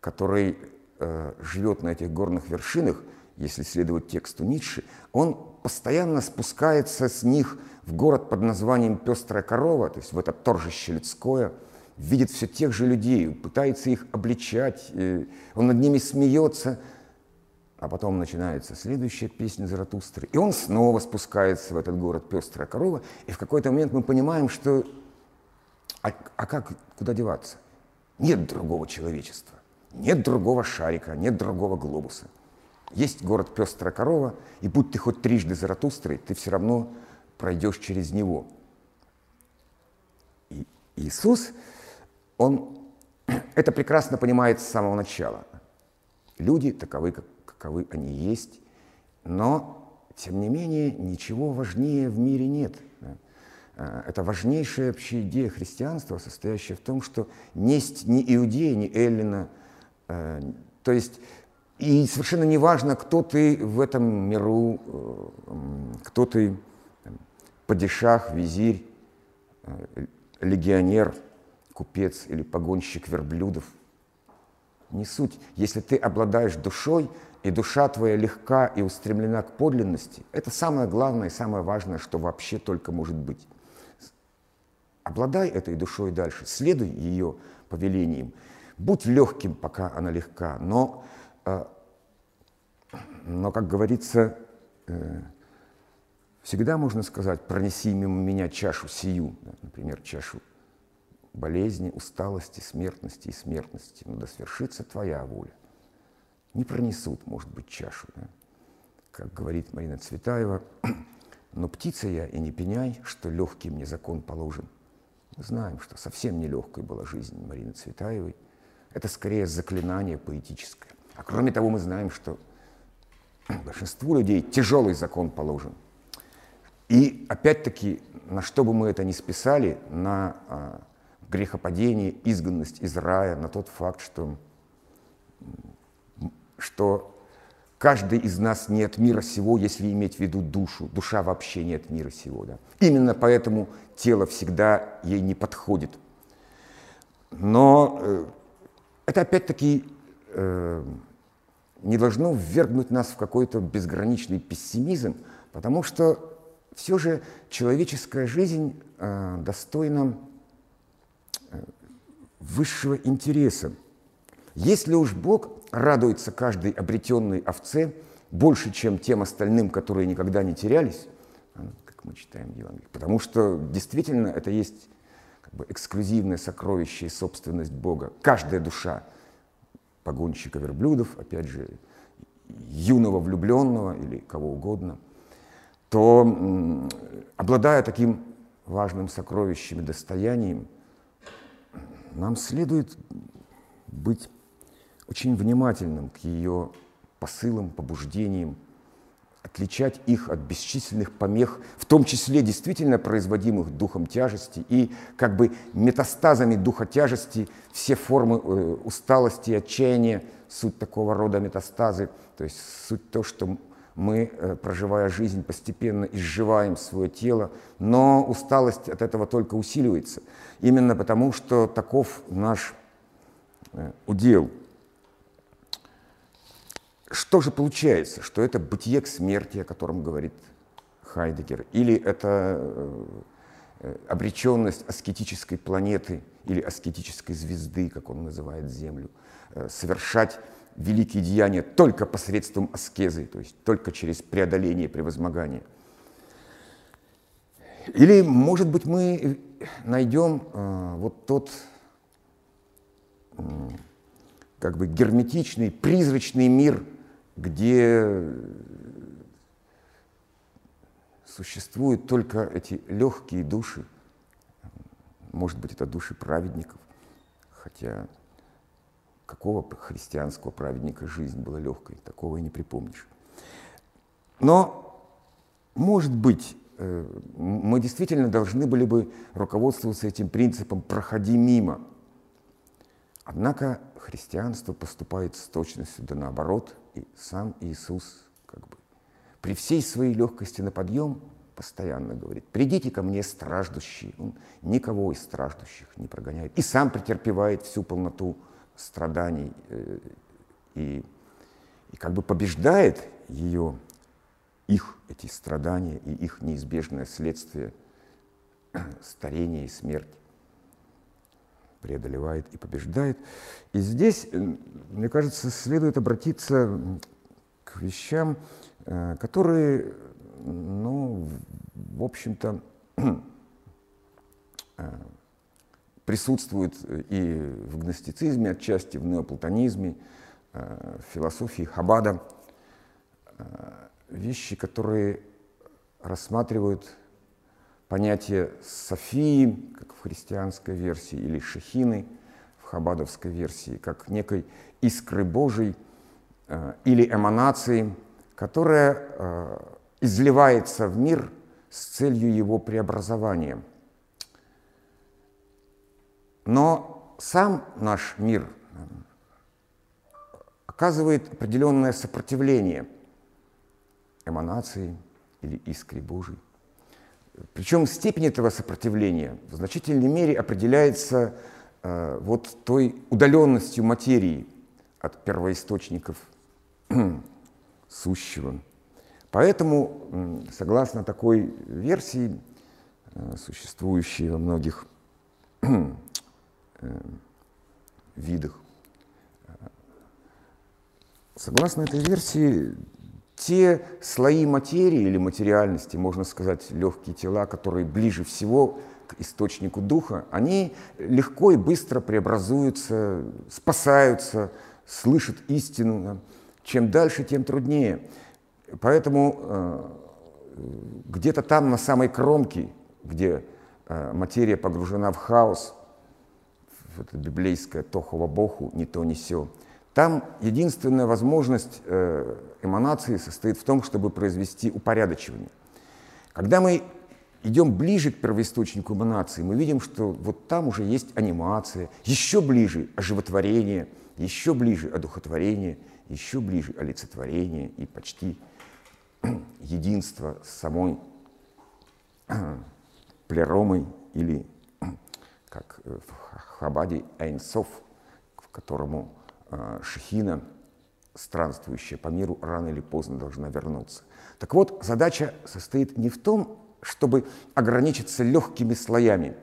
который э, живет на этих горных вершинах, если следовать тексту Ницше, он постоянно спускается с них в город под названием «Пестрая корова», то есть в это торжище людское, видит все тех же людей, пытается их обличать, э, он над ними смеется, а потом начинается следующая песня Заратустры, и он снова спускается в этот город «Пестрая корова», и в какой-то момент мы понимаем, что а, а как, куда деваться? Нет другого человечества, нет другого шарика, нет другого глобуса. Есть город Пестрая корова, и будь ты хоть трижды Заратустрой, ты все равно пройдешь через него. И Иисус, он это прекрасно понимает с самого начала. Люди таковы, как, каковы они есть, но, тем не менее, ничего важнее в мире нет. А, это важнейшая вообще идея христианства, состоящая в том, что несть ни иудея, ни эллина, э, то есть и совершенно не важно, кто ты в этом миру, э, кто ты падишах, визирь, э, легионер, купец или погонщик верблюдов. Не суть. Если ты обладаешь душой, и душа твоя легка и устремлена к подлинности, это самое главное и самое важное, что вообще только может быть. Обладай этой душой дальше, следуй ее повелениям. Будь легким, пока она легка, но, э, но как говорится, э, всегда можно сказать, пронеси мимо меня чашу сию, например, чашу болезни, усталости, смертности и смертности, но да свершится твоя воля. Не пронесут, может быть, чашу. Да? Как говорит Марина Цветаева, но птица я и не пеняй, что легкий мне закон положен. Мы знаем, что совсем нелегкой была жизнь Марины Цветаевой. Это скорее заклинание поэтическое. А кроме того, мы знаем, что большинству людей тяжелый закон положен. И опять-таки, на что бы мы это ни списали, на а, грехопадение, изгнанность из рая, на тот факт, что, что Каждый из нас не от мира сего, если иметь в виду душу. Душа вообще не от мира сего. Да? Именно поэтому тело всегда ей не подходит. Но э, это опять-таки э, не должно ввергнуть нас в какой-то безграничный пессимизм, потому что все же человеческая жизнь э, достойна высшего интереса. Если уж Бог радуется каждой обретенной овце больше, чем тем остальным, которые никогда не терялись, а, как мы читаем в Евангелии, потому что действительно это есть как бы эксклюзивное сокровище и собственность Бога. Каждая душа погонщика верблюдов, опять же, юного влюбленного или кого угодно, то, обладая таким важным сокровищем и достоянием, нам следует быть очень внимательным к ее посылам, побуждениям, отличать их от бесчисленных помех, в том числе действительно производимых духом тяжести и как бы метастазами духа тяжести все формы э, усталости отчаяния, суть такого рода метастазы, то есть суть то, что мы, э, проживая жизнь, постепенно изживаем свое тело, но усталость от этого только усиливается, именно потому что таков наш э, удел – что же получается? Что это бытие к смерти, о котором говорит Хайдегер, или это э, обреченность аскетической планеты или аскетической звезды, как он называет Землю, совершать великие деяния только посредством аскезы, то есть только через преодоление превозмогания. Или, может быть, мы найдем э, вот тот э, как бы герметичный, призрачный мир – где существуют только эти легкие души, может быть, это души праведников, хотя какого христианского праведника жизнь была легкой, такого и не припомнишь. Но, может быть, э, мы действительно должны были бы руководствоваться этим принципом «проходи мимо». Однако христианство поступает с точностью да наоборот – и сам Иисус как бы при всей своей легкости на подъем постоянно говорит, придите ко мне, страждущие. Он никого из страждущих не прогоняет. И сам претерпевает всю полноту страданий э, и, и как бы побеждает ее их эти страдания и их неизбежное следствие старения и смерть преодолевает и побеждает. И здесь, э, мне кажется, следует обратиться к вещам, э, которые, ну, в общем-то, э, присутствуют и в гностицизме отчасти, в неоплатонизме, в философии Хабада. Вещи, которые рассматривают понятие Софии, как в христианской версии, или Шехины в хабадовской версии, как некой искры Божией э, или эманации, которая э, изливается в мир с целью его преобразования. Но сам наш мир э, оказывает определенное сопротивление эманации или искре Божией. Причем степень этого сопротивления в значительной мере определяется э, вот той удаленностью материи от первоисточников сущего. Поэтому, согласно такой версии, э, существующей во многих видах, э, согласно этой версии, те слои материи или материальности, можно сказать, легкие тела, которые ближе всего к источнику духа, они легко и быстро преобразуются, спасаются, слышат истину. Чем дальше, тем труднее. Поэтому э, где-то там, на самой кромке, где э, материя погружена в хаос, в это библейское «тохова боху», «не то, не сё», там единственная возможность э, эманации состоит в том, чтобы произвести упорядочивание. Когда мы идем ближе к первоисточнику эманации, мы видим, что вот там уже есть анимация, еще ближе оживотворение, еще ближе одухотворение, еще ближе олицетворение и почти единство с самой плеромой или, как в Хабаде, Эйнсов, к которому Э, Шехина, странствующая по миру, рано или поздно должна вернуться. Так вот, задача состоит не в том, чтобы ограничиться легкими слоями,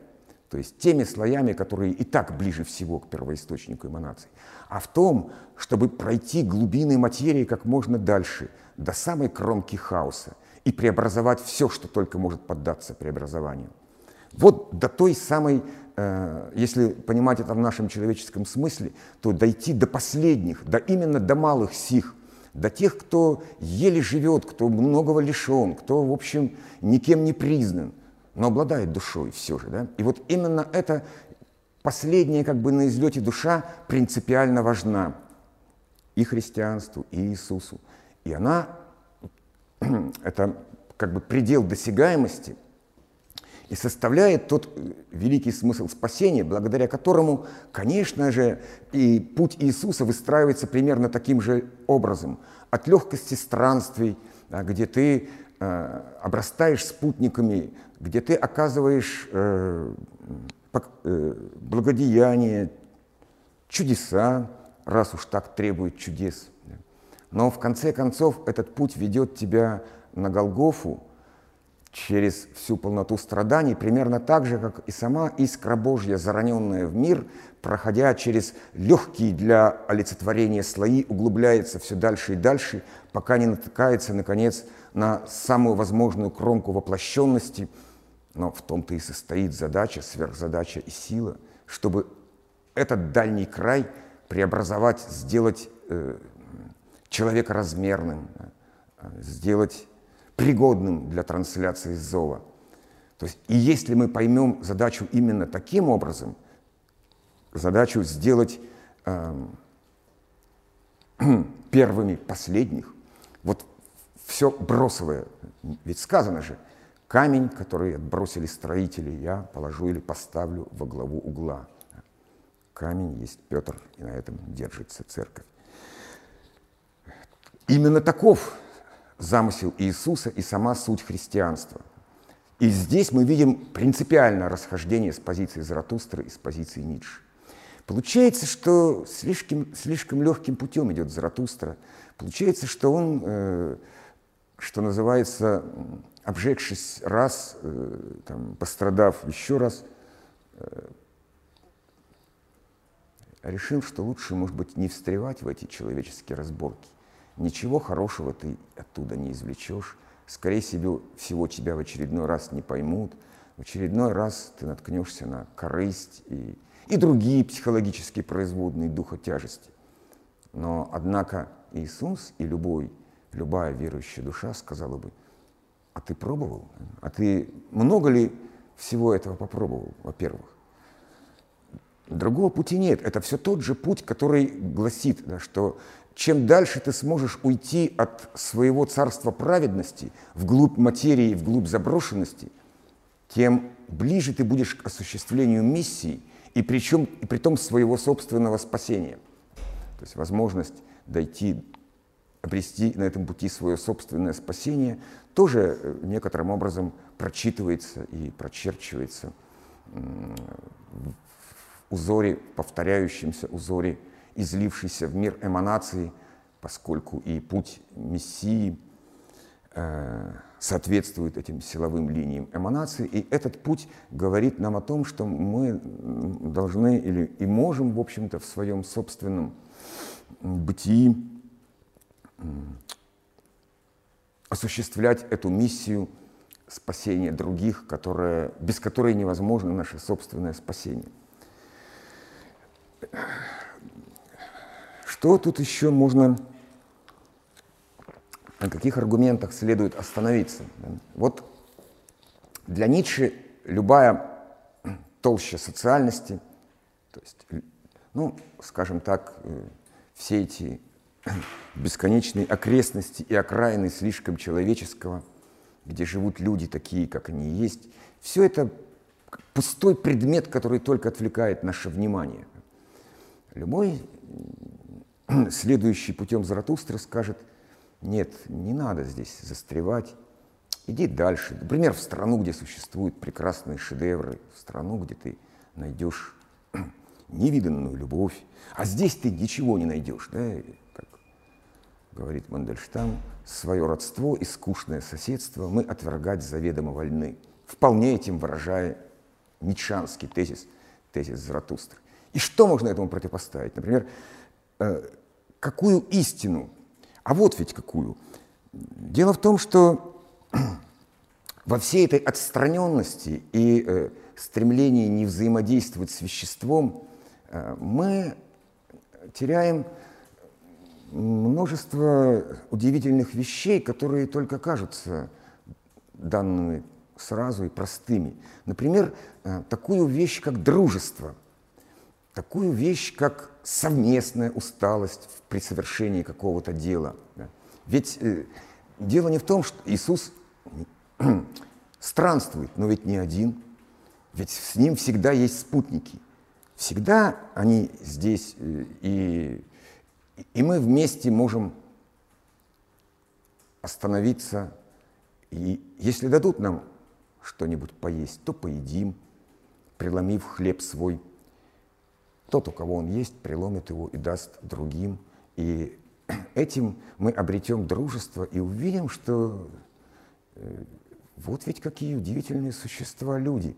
то есть теми слоями, которые и так ближе всего к первоисточнику эманаций, а в том, чтобы пройти глубины материи как можно дальше, до самой кромки хаоса, и преобразовать все, что только может поддаться преобразованию. Вот до той самой если понимать это в нашем человеческом смысле, то дойти до последних, до именно до малых сих, до тех, кто еле живет, кто многого лишен, кто, в общем, никем не признан, но обладает душой все же. Да? И вот именно это последняя как бы на излете душа принципиально важна и христианству, и Иисусу. И она, это как бы предел досягаемости – и составляет тот э, великий смысл спасения, благодаря которому, конечно же, и путь Иисуса выстраивается примерно таким же образом. От легкости странствий, где ты э, обрастаешь спутниками, где ты оказываешь э, благодеяние, чудеса, раз уж так требует чудес. Но в конце концов этот путь ведет тебя на Голгофу, через всю полноту страданий, примерно так же, как и сама искра Божья, зараненная в мир, проходя через легкие для олицетворения слои, углубляется все дальше и дальше, пока не натыкается, наконец, на самую возможную кромку воплощенности. Но в том-то и состоит задача, сверхзадача и сила, чтобы этот дальний край преобразовать, сделать э, человека размерным, сделать пригодным для трансляции зова. То есть, и если мы поймем задачу именно таким образом, задачу сделать э, первыми последних, вот все бросовое, ведь сказано же, камень, который отбросили строители, я положу или поставлю во главу угла. Камень есть Петр, и на этом держится церковь. Именно таков замысел Иисуса и сама суть христианства. И здесь мы видим принципиальное расхождение с позиции Заратустры и с позиции Ницше. Получается, что слишком, слишком легким путем идет Заратустра. Получается, что он э, что называется, обжегшись раз, э, там, пострадав еще раз, э, решил, что лучше, может быть, не встревать в эти человеческие разборки. Ничего хорошего ты оттуда не извлечешь. Скорее всего, тебя в очередной раз не поймут. В очередной раз ты наткнешься на корысть и, и другие психологические производные духа тяжести. Но, однако, Иисус и любой, любая верующая душа сказала бы, а ты пробовал? А ты много ли всего этого попробовал, во-первых? Другого пути нет. Это все тот же путь, который гласит, да, что чем дальше ты сможешь уйти от своего царства праведности вглубь материи, вглубь заброшенности, тем ближе ты будешь к осуществлению миссии, и причем и при том своего собственного спасения. То есть возможность дойти, обрести на этом пути свое собственное спасение тоже э, некоторым образом прочитывается и прочерчивается узоре, повторяющемся узоре, излившийся в мир эманации, поскольку и путь Мессии э, соответствует этим силовым линиям эманации. И этот путь говорит нам о том, что мы должны или и можем, в общем-то, в своем собственном бытии осуществлять эту миссию спасения других, которая, без которой невозможно наше собственное спасение. Что тут еще можно, на каких аргументах следует остановиться? Вот для Ницше любая толща социальности, то есть, ну, скажем так, э, все эти бесконечные окрестности и окраины слишком человеческого, где живут люди такие, как они есть, все это пустой предмет, который только отвлекает наше внимание. Любой следующий путем Заратустра скажет, нет, не надо здесь застревать, иди дальше. Например, в страну, где существуют прекрасные шедевры, в страну, где ты найдешь невиданную любовь, а здесь ты ничего не найдешь, да, как говорит Мандельштам, свое родство и скучное соседство мы отвергать заведомо вольны, вполне этим выражая ницшанский тезис, тезис Заратустры. И что можно этому противопоставить? Например, э, какую истину? А вот ведь какую. Дело в том, что во всей этой отстраненности и э, стремлении не взаимодействовать с веществом э, мы теряем множество удивительных вещей, которые только кажутся данными сразу и простыми. Например, такую вещь, как дружество – такую вещь, как совместная усталость при совершении какого-то дела. Ведь э, дело не в том, что Иисус странствует, но ведь не один. Ведь с ним всегда есть спутники. Всегда они здесь, э, и, и мы вместе можем остановиться. И если дадут нам что-нибудь поесть, то поедим, преломив хлеб свой – тот, у кого он есть, преломит его и даст другим. И этим мы обретем дружество и увидим, что э, вот ведь какие удивительные существа люди.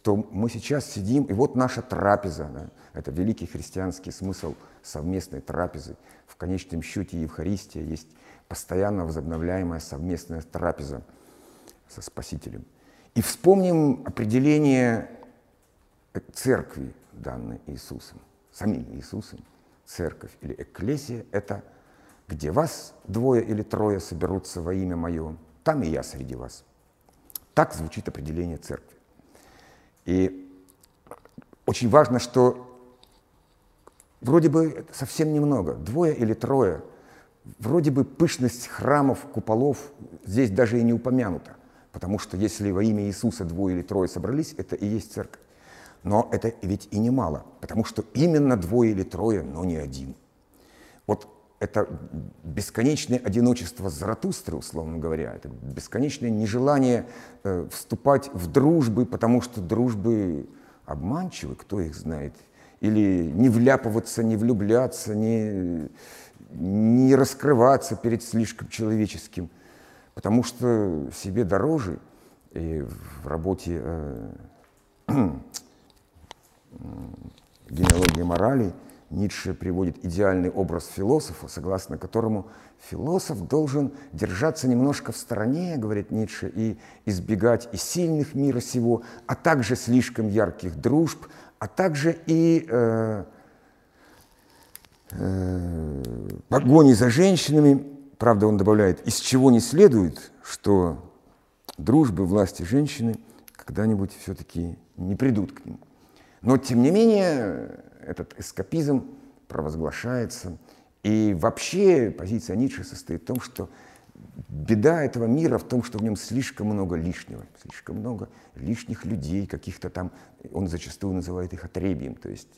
Что мы сейчас сидим, и вот наша трапеза. Да? Это великий христианский смысл совместной трапезы. В конечном счете Евхаристия есть постоянно возобновляемая совместная трапеза со Спасителем. И вспомним определение церкви данной Иисусом, самим Иисусом, церковь или экклесия – это где вас двое или трое соберутся во имя Мое, там и я среди вас. Так звучит определение церкви. И очень важно, что вроде бы совсем немного, двое или трое, вроде бы пышность храмов, куполов здесь даже и не упомянута, потому что если во имя Иисуса двое или трое собрались, это и есть церковь. Но это ведь и немало, потому что именно двое или трое, но не один. Вот это бесконечное одиночество Заратустры, условно говоря, это бесконечное нежелание э, вступать в дружбы, потому что дружбы обманчивы, кто их знает, или не вляпываться, не влюбляться, не, не раскрываться перед слишком человеческим, потому что себе дороже и в работе э, генеалогии морали Ницше приводит идеальный образ философа, согласно которому философ должен держаться немножко в стороне, говорит Ницше, и избегать и сильных мира сего, а также слишком ярких дружб, а также и э, э, погони за женщинами. Правда, он добавляет, из чего не следует, что дружбы, власти женщины когда-нибудь все-таки не придут к нему. Но, тем не менее, этот эскапизм провозглашается. И вообще позиция Ницше состоит в том, что беда этого мира в том, что в нем слишком много лишнего, слишком много лишних людей, каких-то там, он зачастую называет их отребием, то есть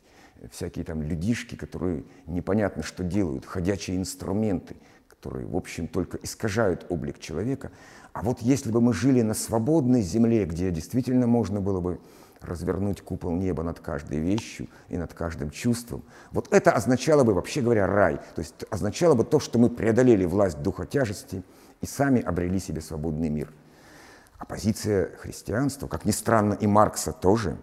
всякие там людишки, которые непонятно что делают, ходячие инструменты, которые, в общем, только искажают облик человека. А вот если бы мы жили на свободной земле, где действительно можно было бы развернуть купол неба над каждой вещью и над каждым чувством. Вот это означало бы, вообще говоря, рай. То есть означало бы то, что мы преодолели власть духа тяжести и сами обрели себе свободный мир. А позиция христианства, как ни странно, и Маркса тоже,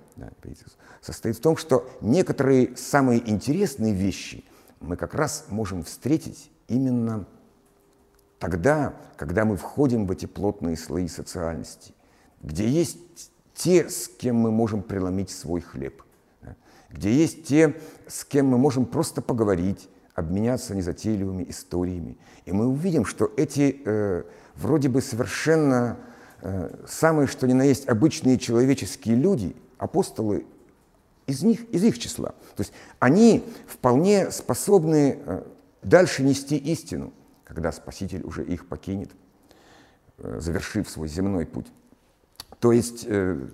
состоит в том, что некоторые самые интересные вещи мы как раз можем встретить именно тогда, когда мы входим в эти плотные слои социальности, где есть те, с кем мы можем преломить свой хлеб, где есть те, с кем мы можем просто поговорить, обменяться незатейливыми историями. И мы увидим, что эти э, вроде бы совершенно э, самые, что ни на есть, обычные человеческие люди, апостолы, из них, из их числа. То есть они вполне способны э, дальше нести истину, когда Спаситель уже их покинет, э, завершив свой земной путь. То есть э,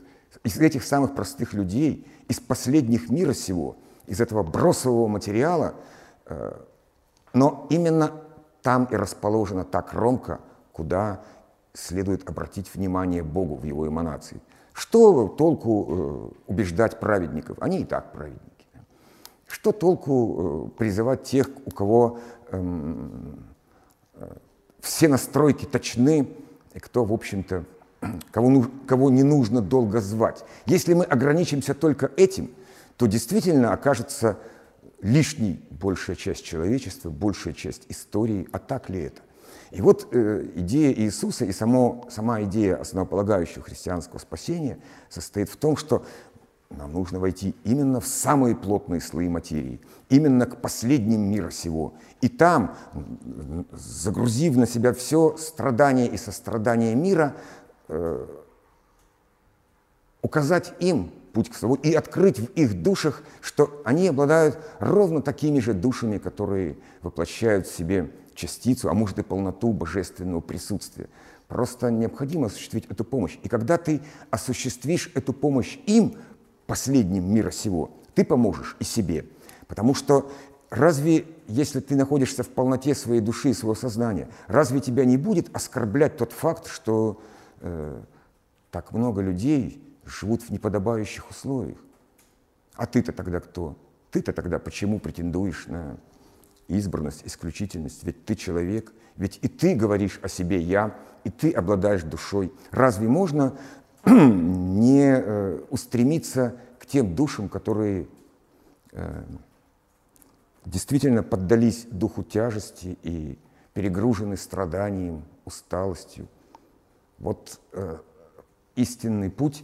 из этих самых простых людей, из последних мира сего, из этого бросового материала, э, но именно там и расположена та кромка, куда следует обратить внимание Богу в его эманации. Что толку э, убеждать праведников? Они и так праведники. Что толку э, призывать тех, у кого эм, э, все настройки точны, и кто, в общем-то, кого, кого не нужно долго звать. Если мы ограничимся только этим, то действительно окажется лишней большая часть человечества, большая часть истории. А так ли это? И вот э, идея Иисуса и само, сама идея основополагающего христианского спасения состоит в том, что нам нужно войти именно в самые плотные слои материи, именно к последним мира сего. И там, загрузив на себя все страдания и сострадания мира, указать им путь к свободе и открыть в их душах, что они обладают ровно такими же душами, которые воплощают в себе частицу, а может и полноту божественного присутствия. Просто необходимо осуществить эту помощь. И когда ты осуществишь эту помощь им, последним мира сего, ты поможешь и себе. Потому что разве, если ты находишься в полноте своей души и своего сознания, разве тебя не будет оскорблять тот факт, что э, так много людей живут в неподобающих условиях. А ты-то тогда кто? Ты-то тогда почему претендуешь на избранность, исключительность? Ведь ты человек, ведь и ты говоришь о себе «я», и ты обладаешь душой. Разве можно не э, устремиться к тем душам, которые э, действительно поддались духу тяжести и перегружены страданием, усталостью, вот э, истинный путь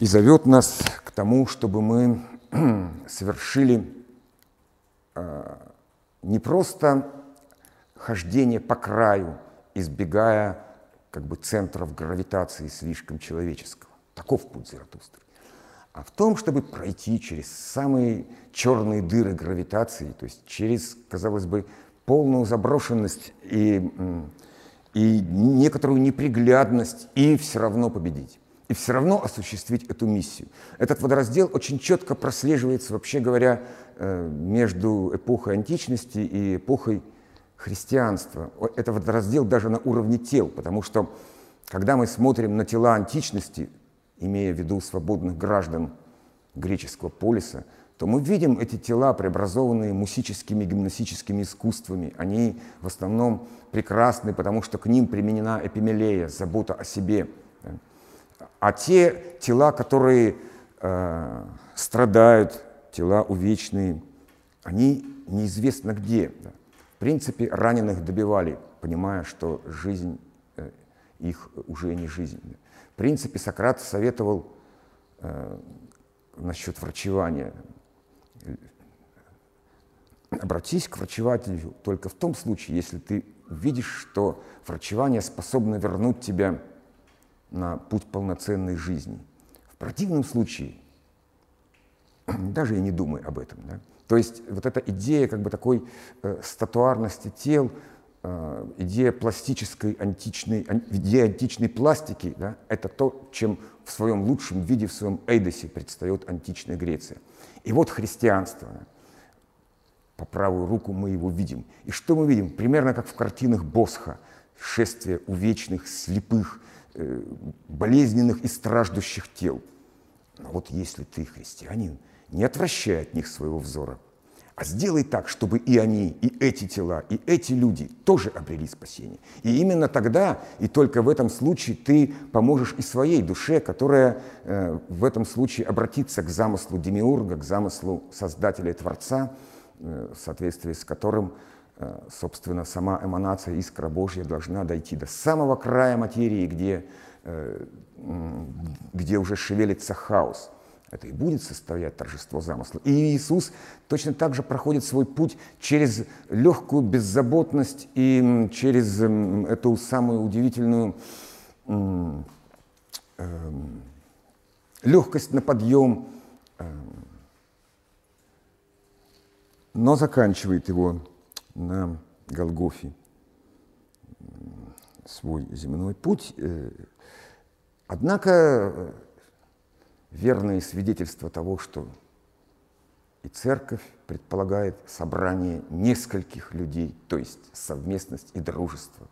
и зовет нас к тому, чтобы мы совершили э, не просто хождение по краю, избегая как бы центров гравитации слишком человеческого. Таков путь Заратустры. А в том, чтобы пройти через самые черные дыры гравитации, то есть через, казалось бы, полную заброшенность и и некоторую неприглядность, и все равно победить. И все равно осуществить эту миссию. Этот водораздел очень четко прослеживается, вообще говоря, э, между эпохой античности и эпохой христианства. Это водораздел даже на уровне тел, потому что когда мы смотрим на тела античности, имея в виду свободных граждан греческого полиса, то мы видим эти тела, преобразованные мусическими гимнастическими искусствами. Они в основном прекрасны, потому что к ним применена эпимелея, забота о себе. А те тела, которые э, страдают, тела увечные, они неизвестно где. В принципе, раненых добивали, понимая, что жизнь э, их уже не жизнь. В принципе, Сократ советовал э, насчет врачевания. Обратись к врачевателю только в том случае, если ты видишь, что врачевание способно вернуть тебя на путь полноценной жизни. В противном случае даже и не думай об этом. Да? То есть вот эта идея как бы такой э, статуарности тел, идея пластической античной, ан, идея античной пластики, да, это то, чем в своем лучшем виде, в своем эйдосе предстает античная Греция. И вот христианство. По правую руку мы его видим. И что мы видим? Примерно как в картинах Босха. Шествие увечных, слепых, э, болезненных и страждущих тел. Но вот если ты христианин, не отвращай от них своего взора, а сделай так, чтобы и они, и эти тела, и эти люди тоже обрели спасение. И именно тогда, и только в этом случае, ты поможешь и своей душе, которая э, в этом случае обратится к замыслу Демиурга, к замыслу Создателя и Творца, э, в соответствии с которым, э, собственно, сама эманация искра Божья должна дойти до самого края материи, где, э, где уже шевелится хаос – это и будет составлять торжество замысла. И Иисус точно так же проходит свой путь через легкую беззаботность и через эту самую удивительную эм, легкость на подъем, эм, но заканчивает его на Голгофе свой земной путь. Э, однако верные свидетельства того, что и церковь предполагает собрание нескольких людей, то есть совместность и дружество,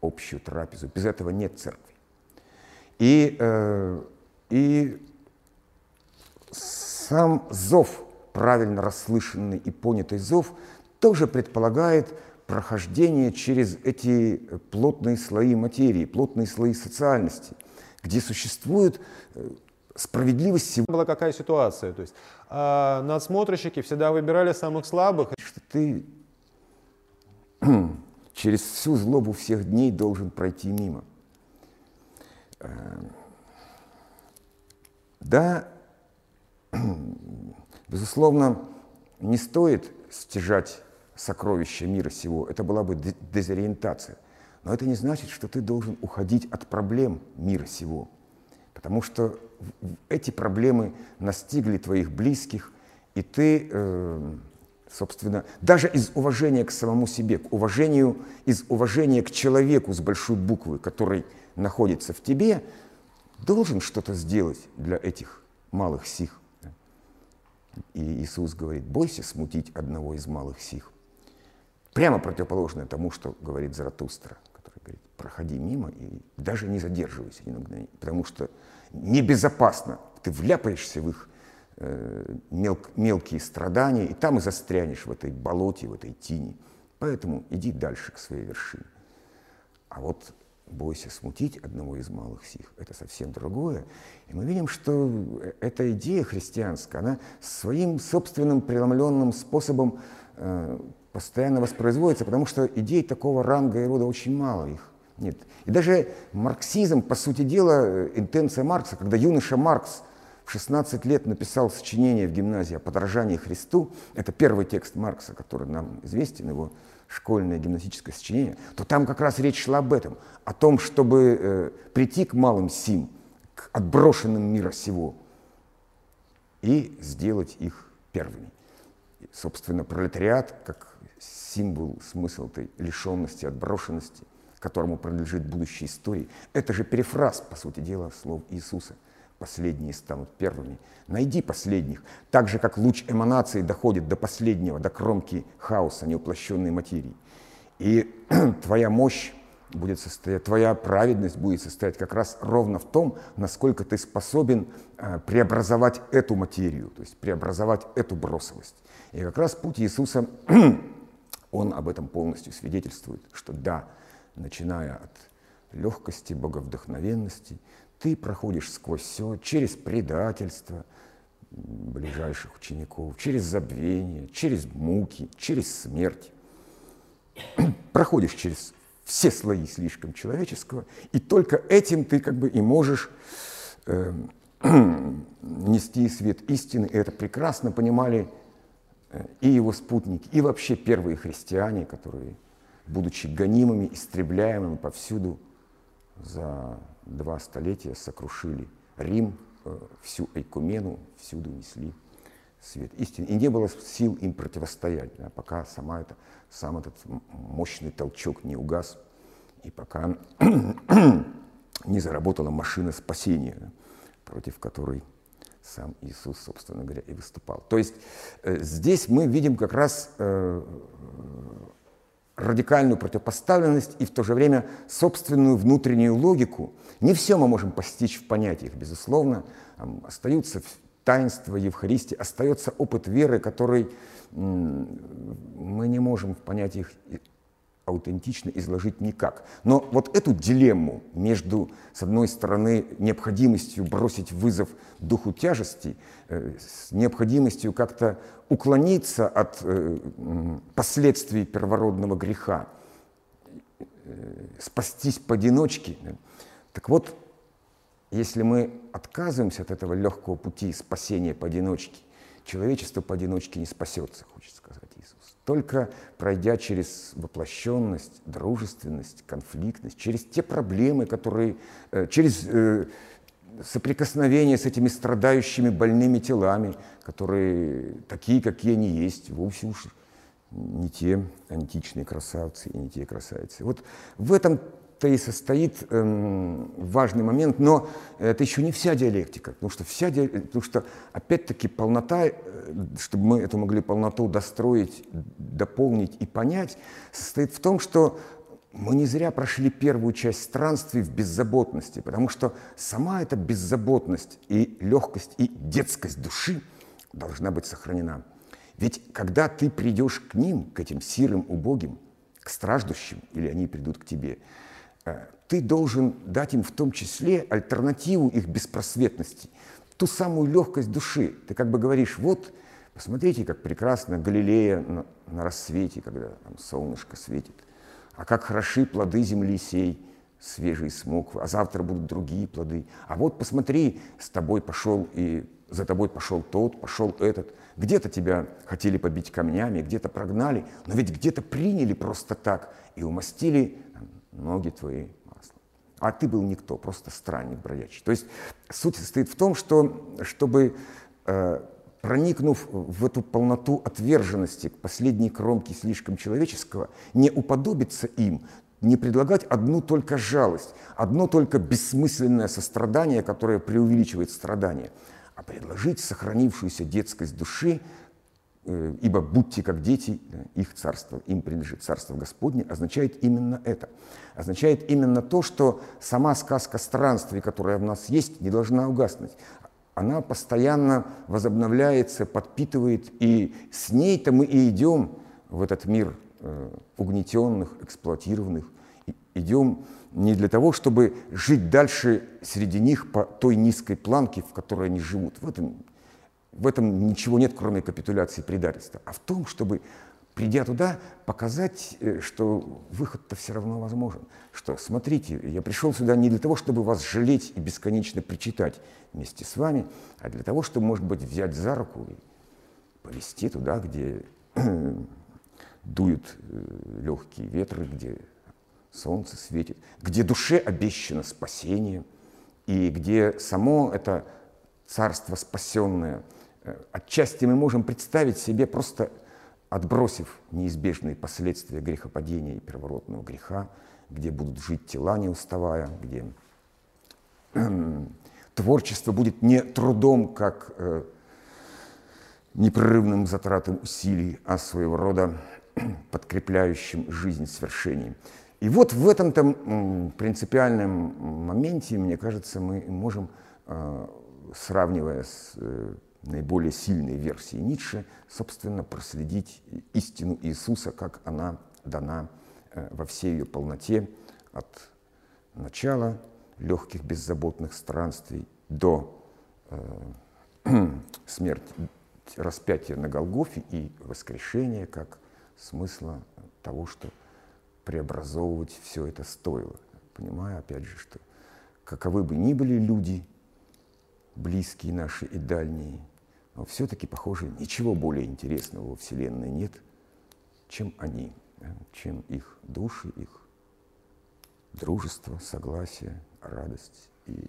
общую трапезу. Без этого нет церкви. И, э, и сам зов, правильно расслышанный и понятый зов, тоже предполагает прохождение через эти плотные слои материи, плотные слои социальности, где существует э, справедливость всего. Была какая ситуация? То есть а надсмотрщики всегда выбирали самых слабых. Что ты через всю злобу всех дней должен пройти мимо. Э, да, безусловно, не стоит стяжать сокровища мира сего. Это была бы дезориентация. Но это не значит, что ты должен уходить от проблем мира сего. Потому что эти проблемы настигли твоих близких, и ты, э, собственно, даже из уважения к самому себе, к уважению, из уважения к человеку с большой буквы, который находится в тебе, должен что-то сделать для этих малых сих. И Иисус говорит, бойся смутить одного из малых сих. Прямо противоположное тому, что говорит Заратустра, который говорит, проходи мимо и даже не задерживайся ни на мгновение, потому что небезопасно. Ты вляпаешься в их э, мел, мелкие страдания, и там и застрянешь в этой болоте, в этой тени. Поэтому иди дальше к своей вершине. А вот бойся смутить одного из малых сих, это совсем другое. И мы видим, что эта идея христианская, она своим собственным преломленным способом э, постоянно воспроизводится, потому что идей такого ранга и рода очень мало их. Нет. И даже марксизм, по сути дела, э, интенция Маркса, когда юноша Маркс в 16 лет написал сочинение в гимназии о подражании Христу, это первый текст Маркса, который нам известен, его школьное гимназическое сочинение, то там как раз речь шла об этом, о том, чтобы э, прийти к малым сим, к отброшенным мира сего, и сделать их первыми. И, собственно, пролетариат, как символ, смысл этой лишенности, отброшенности, которому принадлежит будущая история. Это же перефраз, по сути дела, слов Иисуса. Последние станут первыми. Найди последних. Так же, как луч эманации доходит до последнего, до кромки хаоса, неуплощенной материи. И твоя мощь будет состоять, твоя праведность будет состоять как раз ровно в том, насколько ты способен э, преобразовать эту материю, то есть преобразовать эту бросовость. И как раз путь Иисуса, он об этом полностью свидетельствует, что да, начиная от легкости, боговдохновенности, ты проходишь сквозь все, через предательство ближайших учеников, через забвение, через муки, через смерть. Проходишь через все слои слишком человеческого, и только этим ты как бы и можешь э, нести свет истины. И это прекрасно понимали э, и его спутники, и вообще первые христиане, которые, будучи гонимыми, истребляемыми повсюду, за два столетия сокрушили Рим, э, всю Айкумену, всюду несли свет истины. И не было сил им противостоять, да, пока сама это, сам этот мощный толчок не угас, и пока не заработала машина спасения, против которой сам Иисус, собственно говоря, и выступал. То есть э, здесь мы видим как раз э, радикальную противопоставленность и в то же время собственную внутреннюю логику. Не все мы можем постичь в понятиях, безусловно. Остаются таинства Евхаристии, остается опыт веры, который мы не можем в понятиях аутентично изложить никак. Но вот эту дилемму между, с одной стороны, необходимостью бросить вызов духу тяжести, э, с необходимостью как-то уклониться от э, последствий первородного греха, э, спастись поодиночке. Так вот, если мы отказываемся от этого легкого пути спасения поодиночке, человечество поодиночке не спасется, хочется сказать. Только пройдя через воплощенность, дружественность, конфликтность, через те проблемы, которые, э, через э, соприкосновение с этими страдающими больными телами, которые такие, какие они есть, вовсе уж не те античные красавцы и не те красавицы. Вот в этом то и состоит эм, важный момент, но это еще не вся диалектика, потому что, вся, потому что опять-таки полнота, э, чтобы мы эту могли полноту достроить, дополнить и понять, состоит в том, что мы не зря прошли первую часть странствий в беззаботности, потому что сама эта беззаботность и легкость и детскость души должна быть сохранена. Ведь когда ты придешь к ним, к этим сирым, убогим, к страждущим, или они придут к тебе – ты должен дать им в том числе альтернативу их беспросветности, ту самую легкость души. Ты как бы говоришь, вот, посмотрите, как прекрасно Галилея на, на рассвете, когда там солнышко светит, а как хороши плоды земли сей, свежий смог, а завтра будут другие плоды. А вот посмотри, с тобой пошел и за тобой пошел тот, пошел этот. Где-то тебя хотели побить камнями, где-то прогнали, но ведь где-то приняли просто так и умастили ноги твои маслом. А ты был никто, просто странник бродячий. То есть суть состоит в том, что чтобы э, проникнув в эту полноту отверженности к последней кромке слишком человеческого, не уподобиться им, не предлагать одну только жалость, одно только бессмысленное сострадание, которое преувеличивает страдания, а предложить сохранившуюся детскость души, ибо будьте как дети, их царство, им принадлежит царство Господне, означает именно это. Означает именно то, что сама сказка странствий, которая в нас есть, не должна угаснуть. Она постоянно возобновляется, подпитывает, и с ней-то мы и идем в этот мир э, угнетенных, эксплуатированных. идем не для того, чтобы жить дальше среди них по той низкой планке, в которой они живут. В этом в этом ничего нет, кроме капитуляции предательства, а в том, чтобы, придя туда, показать, э, что выход-то все равно возможен. Что, смотрите, я пришел сюда не для того, чтобы вас жалеть и бесконечно причитать вместе с вами, а для того, чтобы, может быть, взять за руку и повести туда, где дуют легкие ветры, где солнце светит, где душе обещано спасение, и где само это царство спасенное – отчасти мы можем представить себе, просто отбросив неизбежные последствия грехопадения и первородного греха, где будут жить тела, не уставая, где творчество будет не трудом, как э, непрерывным затратом усилий, а своего рода подкрепляющим жизнь свершением. И вот в этом-то принципиальном моменте, мне кажется, мы можем, э, сравнивая с э, наиболее сильной версией Ницше, собственно, проследить истину Иисуса, как она дана э, во всей ее полноте от начала легких беззаботных странствий до смерти, распятия на Голгофе и воскрешения как смысла того, что преобразовывать все это стоило. Понимаю, опять же, что каковы бы ни были люди, близкие наши и дальние, но все-таки, похоже, ничего более интересного во Вселенной нет, чем они, чем их души, их дружество, согласие, радость. И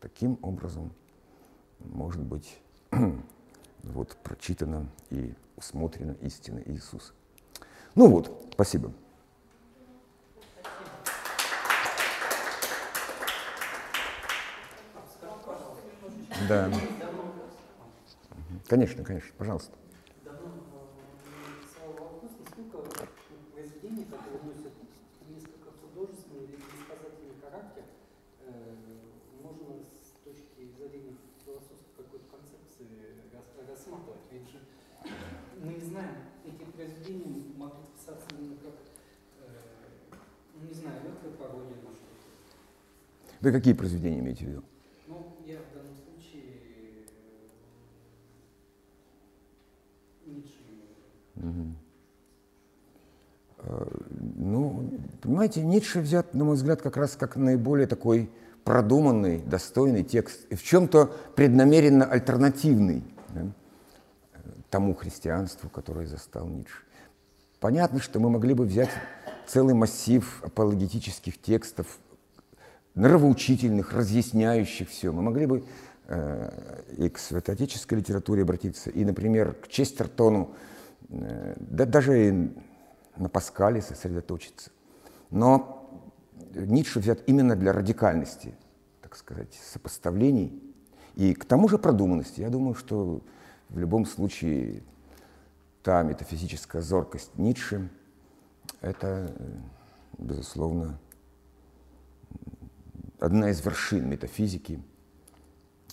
таким образом, может быть, вот прочитана и усмотрена истина Иисуса. Ну вот, спасибо. Да. Конечно, конечно, пожалуйста. Вы какие произведения имеете в виду? Ну, я в данном случае э, Ницше. Угу. Ну, понимаете, Ницше взят, на мой взгляд, как раз как наиболее такой продуманный, достойный текст, и в чем-то преднамеренно альтернативный да, тому христианству, которое застал Ницше. Понятно, что мы могли бы взять целый массив апологетических текстов нравоучительных, разъясняющих все. Мы могли бы э, и к святоотеческой литературе обратиться, и, например, к Честертону, да даже и на Паскале сосредоточиться. Но Ницше взят именно для радикальности, так сказать, сопоставлений и к тому же продуманности. Я думаю, что в любом случае та метафизическая зоркость Ницше – это, э, безусловно, одна из вершин метафизики,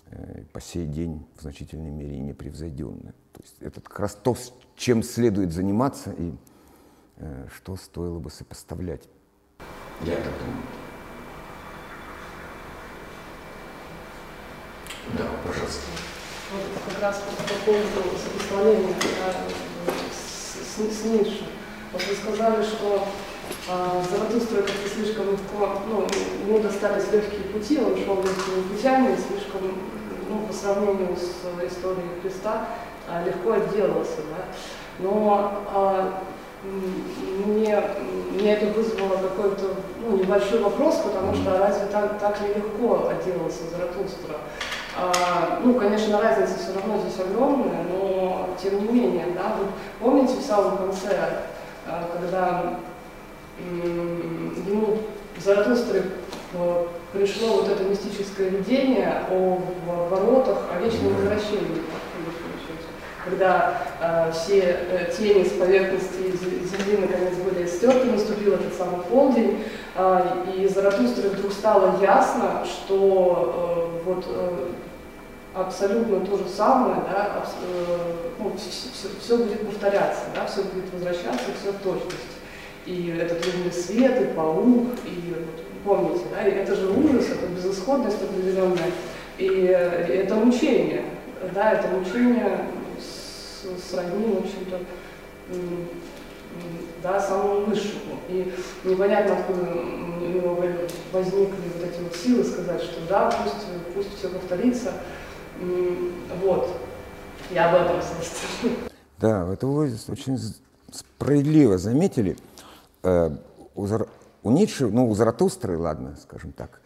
э, по сей день в значительной мере непревзойденная. То есть это как раз то, чем следует заниматься и э, что стоило бы сопоставлять. Я так думаю. Да, пожалуйста. Вот как раз по поводу сопоставления да, с, с, с Ницше. Вот вы сказали, что а, Заратустра как-то слишком легко, ну, ему достались легкие пути, он шел легкими путями, слишком, ну, по сравнению с историей Христа, легко отделался, да. Но а, мне, мне это вызвало какой-то ну, небольшой вопрос, потому что разве так, так ли легко отделался Заратустра? А, ну, конечно, разница все равно здесь огромная, но тем не менее, да, вы помните в самом конце, а, когда ему Заратустры э, пришло вот это мистическое видение о воротах, о вечном возвращении, когда э, все э, тени с поверхности земли наконец были стерты, наступил этот самый полдень, э, и Заратустре вдруг стало ясно, что э, вот э, абсолютно то же самое, да, абс, э, ну, все, все, все будет повторяться, да, все будет возвращаться, все в точности. И этот лунный свет, и паук, и вот, помните, да, и это же ужас, это безысходность определенная, и, и это мучение, да, это мучение сродни, в общем-то, да, самому высшему. И непонятно, откуда у него возникли вот эти вот силы сказать, что да, пусть, пусть все повторится. Вот. Я об этом, собственно. Да, это вы очень справедливо заметили. Э, у Ницше, ну, у Заратустры, ладно, скажем так,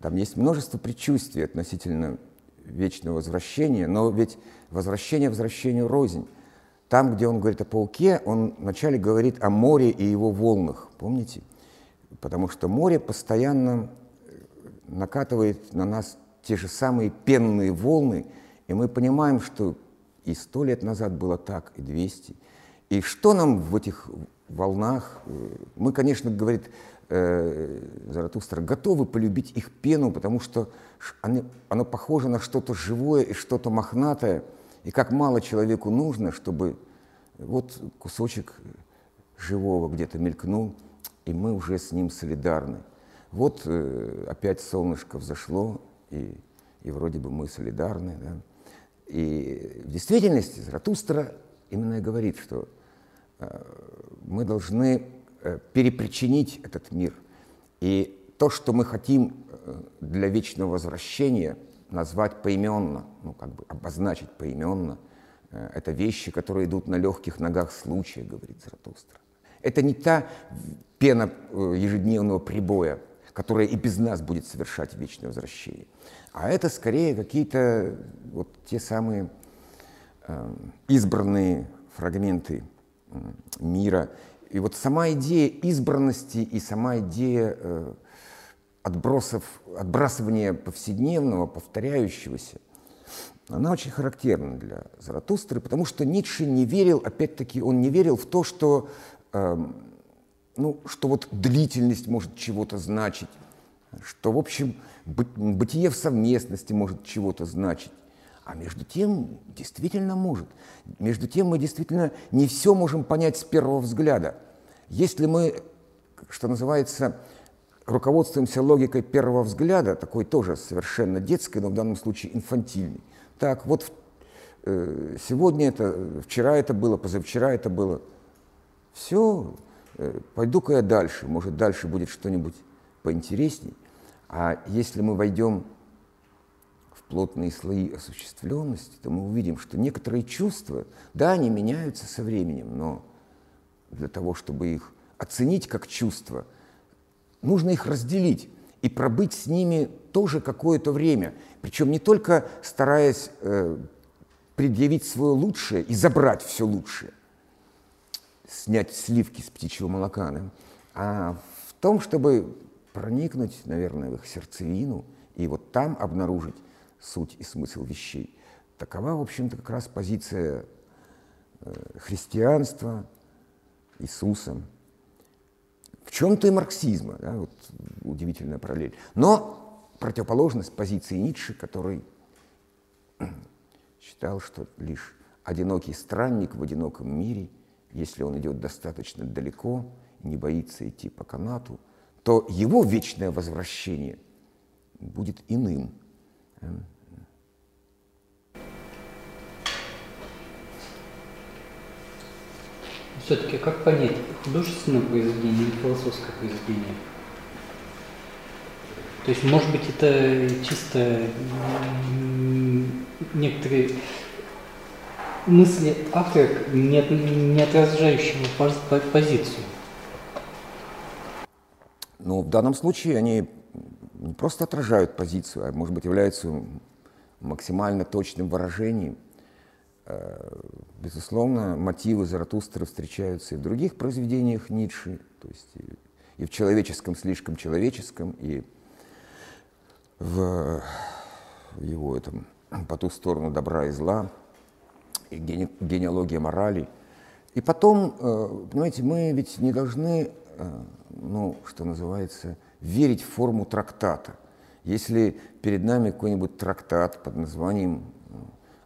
там есть множество предчувствий относительно вечного возвращения, но ведь возвращение возвращению рознь. Там, где он говорит о пауке, он вначале говорит о море и его волнах, помните? Потому что море постоянно э, накатывает на нас те же самые пенные волны, и мы понимаем, что и сто лет назад было так, и двести. И что нам в этих волнах. Мы, конечно, говорит, э, Заратустра готовы полюбить их пену, потому что они, оно похоже на что-то живое и что-то мохнатое, и как мало человеку нужно, чтобы вот кусочек живого где-то мелькнул, и мы уже с ним солидарны. Вот э, опять солнышко взошло, и, и вроде бы мы солидарны. Да? И в действительности Заратустра именно и говорит, что э, мы должны э, перепричинить этот мир. И то, что мы хотим э, для вечного возвращения, назвать поименно, ну, как бы обозначить поименно, э, это вещи, которые идут на легких ногах случая, говорит Заратустра. Это не та пена э, ежедневного прибоя, которая и без нас будет совершать вечное возвращение. А это скорее какие-то вот те самые э, избранные фрагменты мира. И вот сама идея избранности и сама идея отбросов, отбрасывания повседневного, повторяющегося, она очень характерна для Заратустры, потому что Ницше не верил, опять-таки, он не верил в то, что, э, ну, что вот длительность может чего-то значить, что, в общем, бытие в совместности может чего-то значить. А между тем, действительно может. Между тем, мы действительно не все можем понять с первого взгляда. Если мы, что называется, руководствуемся логикой первого взгляда, такой тоже совершенно детской, но в данном случае инфантильной. Так, вот э, сегодня это, вчера это было, позавчера это было. Все, э, пойду-ка я дальше, может, дальше будет что-нибудь поинтересней. А если мы войдем в плотные слои осуществленности, то мы увидим, что некоторые чувства, да, они меняются со временем, но для того, чтобы их оценить как чувства, нужно их разделить и пробыть с ними тоже какое-то время. Причем не только стараясь э, предъявить свое лучшее и забрать все лучшее, снять сливки с птичьего молока, да, а в том, чтобы проникнуть, наверное, в их сердцевину и вот там обнаружить суть и смысл вещей. Такова, в общем-то, как раз позиция э, христианства, Иисуса. В чем-то и марксизма, да, вот удивительная параллель. Но противоположность позиции Ницше, который считал, что лишь одинокий странник в одиноком мире, если он идет достаточно далеко, не боится идти по канату, то его вечное возвращение будет иным. Все-таки как понять художественное произведение или философское произведение? То есть, может быть, это чисто некоторые мысли автора, не, не отражающего позицию. Но в данном случае они не просто отражают позицию, а, может быть, являются максимально точным выражением. Э, безусловно, мотивы Заратустры встречаются и в других произведениях Ницше, то есть и, и в человеческом, слишком человеческом, и в его этом по ту сторону добра и зла, и гене, генеалогия морали. И потом, э, понимаете, мы ведь не должны э, ну, что называется, верить в форму трактата. Если перед нами какой-нибудь трактат под названием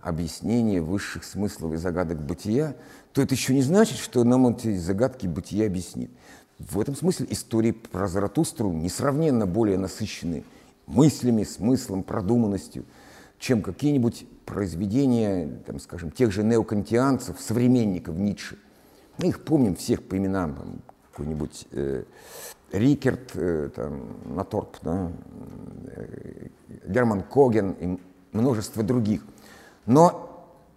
«Объяснение высших смыслов и загадок бытия», то это еще не значит, что нам эти загадки бытия объяснит. В этом смысле истории про Заратустру несравненно более насыщены мыслями, смыслом, продуманностью, чем какие-нибудь произведения, там, скажем, тех же неокантианцев, современников Ницше. Мы их помним всех по именам, там, какой-нибудь э, Рикерт, э, там, Наторп, да, э, Герман Коген и множество других. Но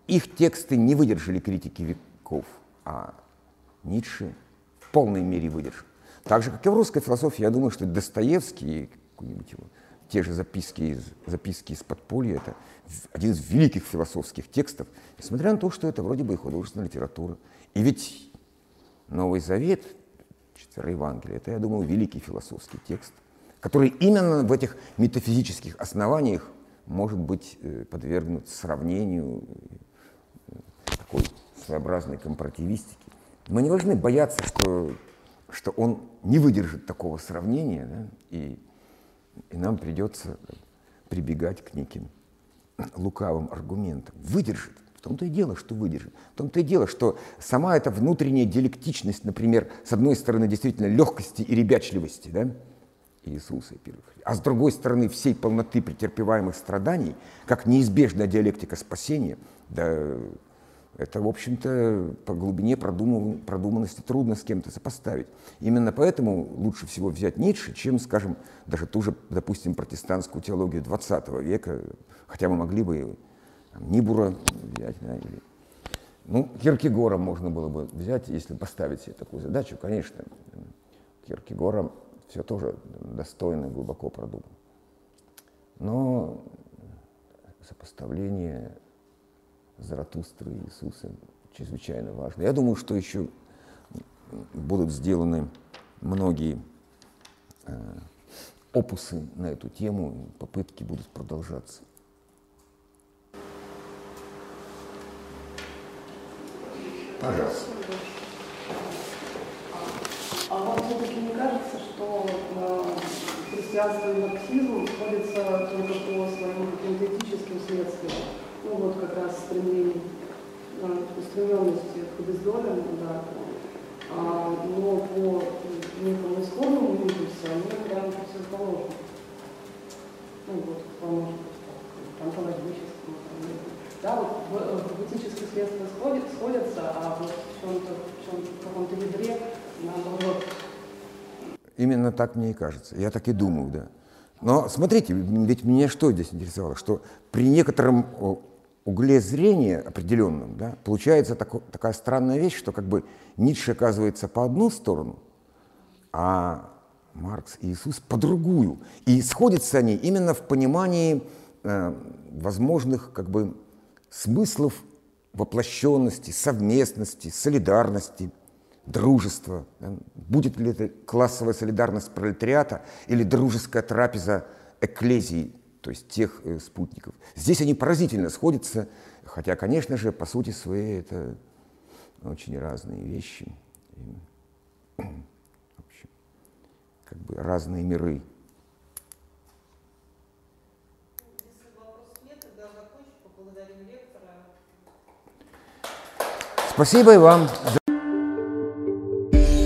их тексты не выдержали критики веков, а Ницше в полной мере выдержал. Так же, как и в русской философии, я думаю, что Достоевский, какой-нибудь его, те же записки из, записки из подполья, это один из великих философских текстов, несмотря на то, что это вроде бы и художественная литература. И ведь Новый Завет четверо Евангелия. Это, я думаю, великий философский текст, который именно в этих метафизических основаниях может быть э, подвергнут сравнению э, такой своеобразной компаративистики. Мы не должны бояться, что что он не выдержит такого сравнения, да, и, и нам придется прибегать к неким лукавым аргументам. Выдержит. В том-то и дело, что выдержит. В том-то и дело, что сама эта внутренняя диалектичность, например, с одной стороны, действительно легкости и ребячливости, да, Иисуса, а с другой стороны, всей полноты претерпеваемых страданий, как неизбежная диалектика спасения, да, это, в общем-то, по глубине продуман, продуманности трудно с кем-то сопоставить. Именно поэтому лучше всего взять Ницше, чем, скажем, даже ту же, допустим, протестантскую теологию XX века, хотя мы могли бы там, Нибура взять, да, или... Ну, Киркегора можно было бы взять, если поставить себе такую задачу, конечно. Киркегора все тоже достойно, глубоко продумано. Но сопоставление Заратустры и Иисуса чрезвычайно важно. Я думаю, что еще будут сделаны многие э, опусы на эту тему, попытки будут продолжаться. Пожалуйста. А вам все-таки не кажется, что э, христианство и марксизм сходятся только по своим каким-то этическим следствиям? Ну вот как раз стремление, э, устремленности к бездолям, да, а, но по некому исходному импульсу они прям противоположны. Ну вот, по, может быть, онтологическому, да, вот этических следствиях сходят, сходятся, а вот в чем-то, в, чем в каком-то ядре, наоборот. Именно так мне и кажется. Я так и думаю, да. Но смотрите, ведь меня что здесь интересовало, что при некотором угле зрения определенном да, получается тако, такая странная вещь, что как бы Ницше оказывается по одну сторону, а Маркс и Иисус по другую. И сходятся они именно в понимании э, возможных как бы смыслов воплощенности, совместности, солидарности, дружества. Будет ли это классовая солидарность пролетариата или дружеская трапеза экклезии, то есть тех э, спутников. Здесь они поразительно сходятся, хотя, конечно же, по сути своей это очень разные вещи. И, общем, как бы разные миры. Спасибо и вам.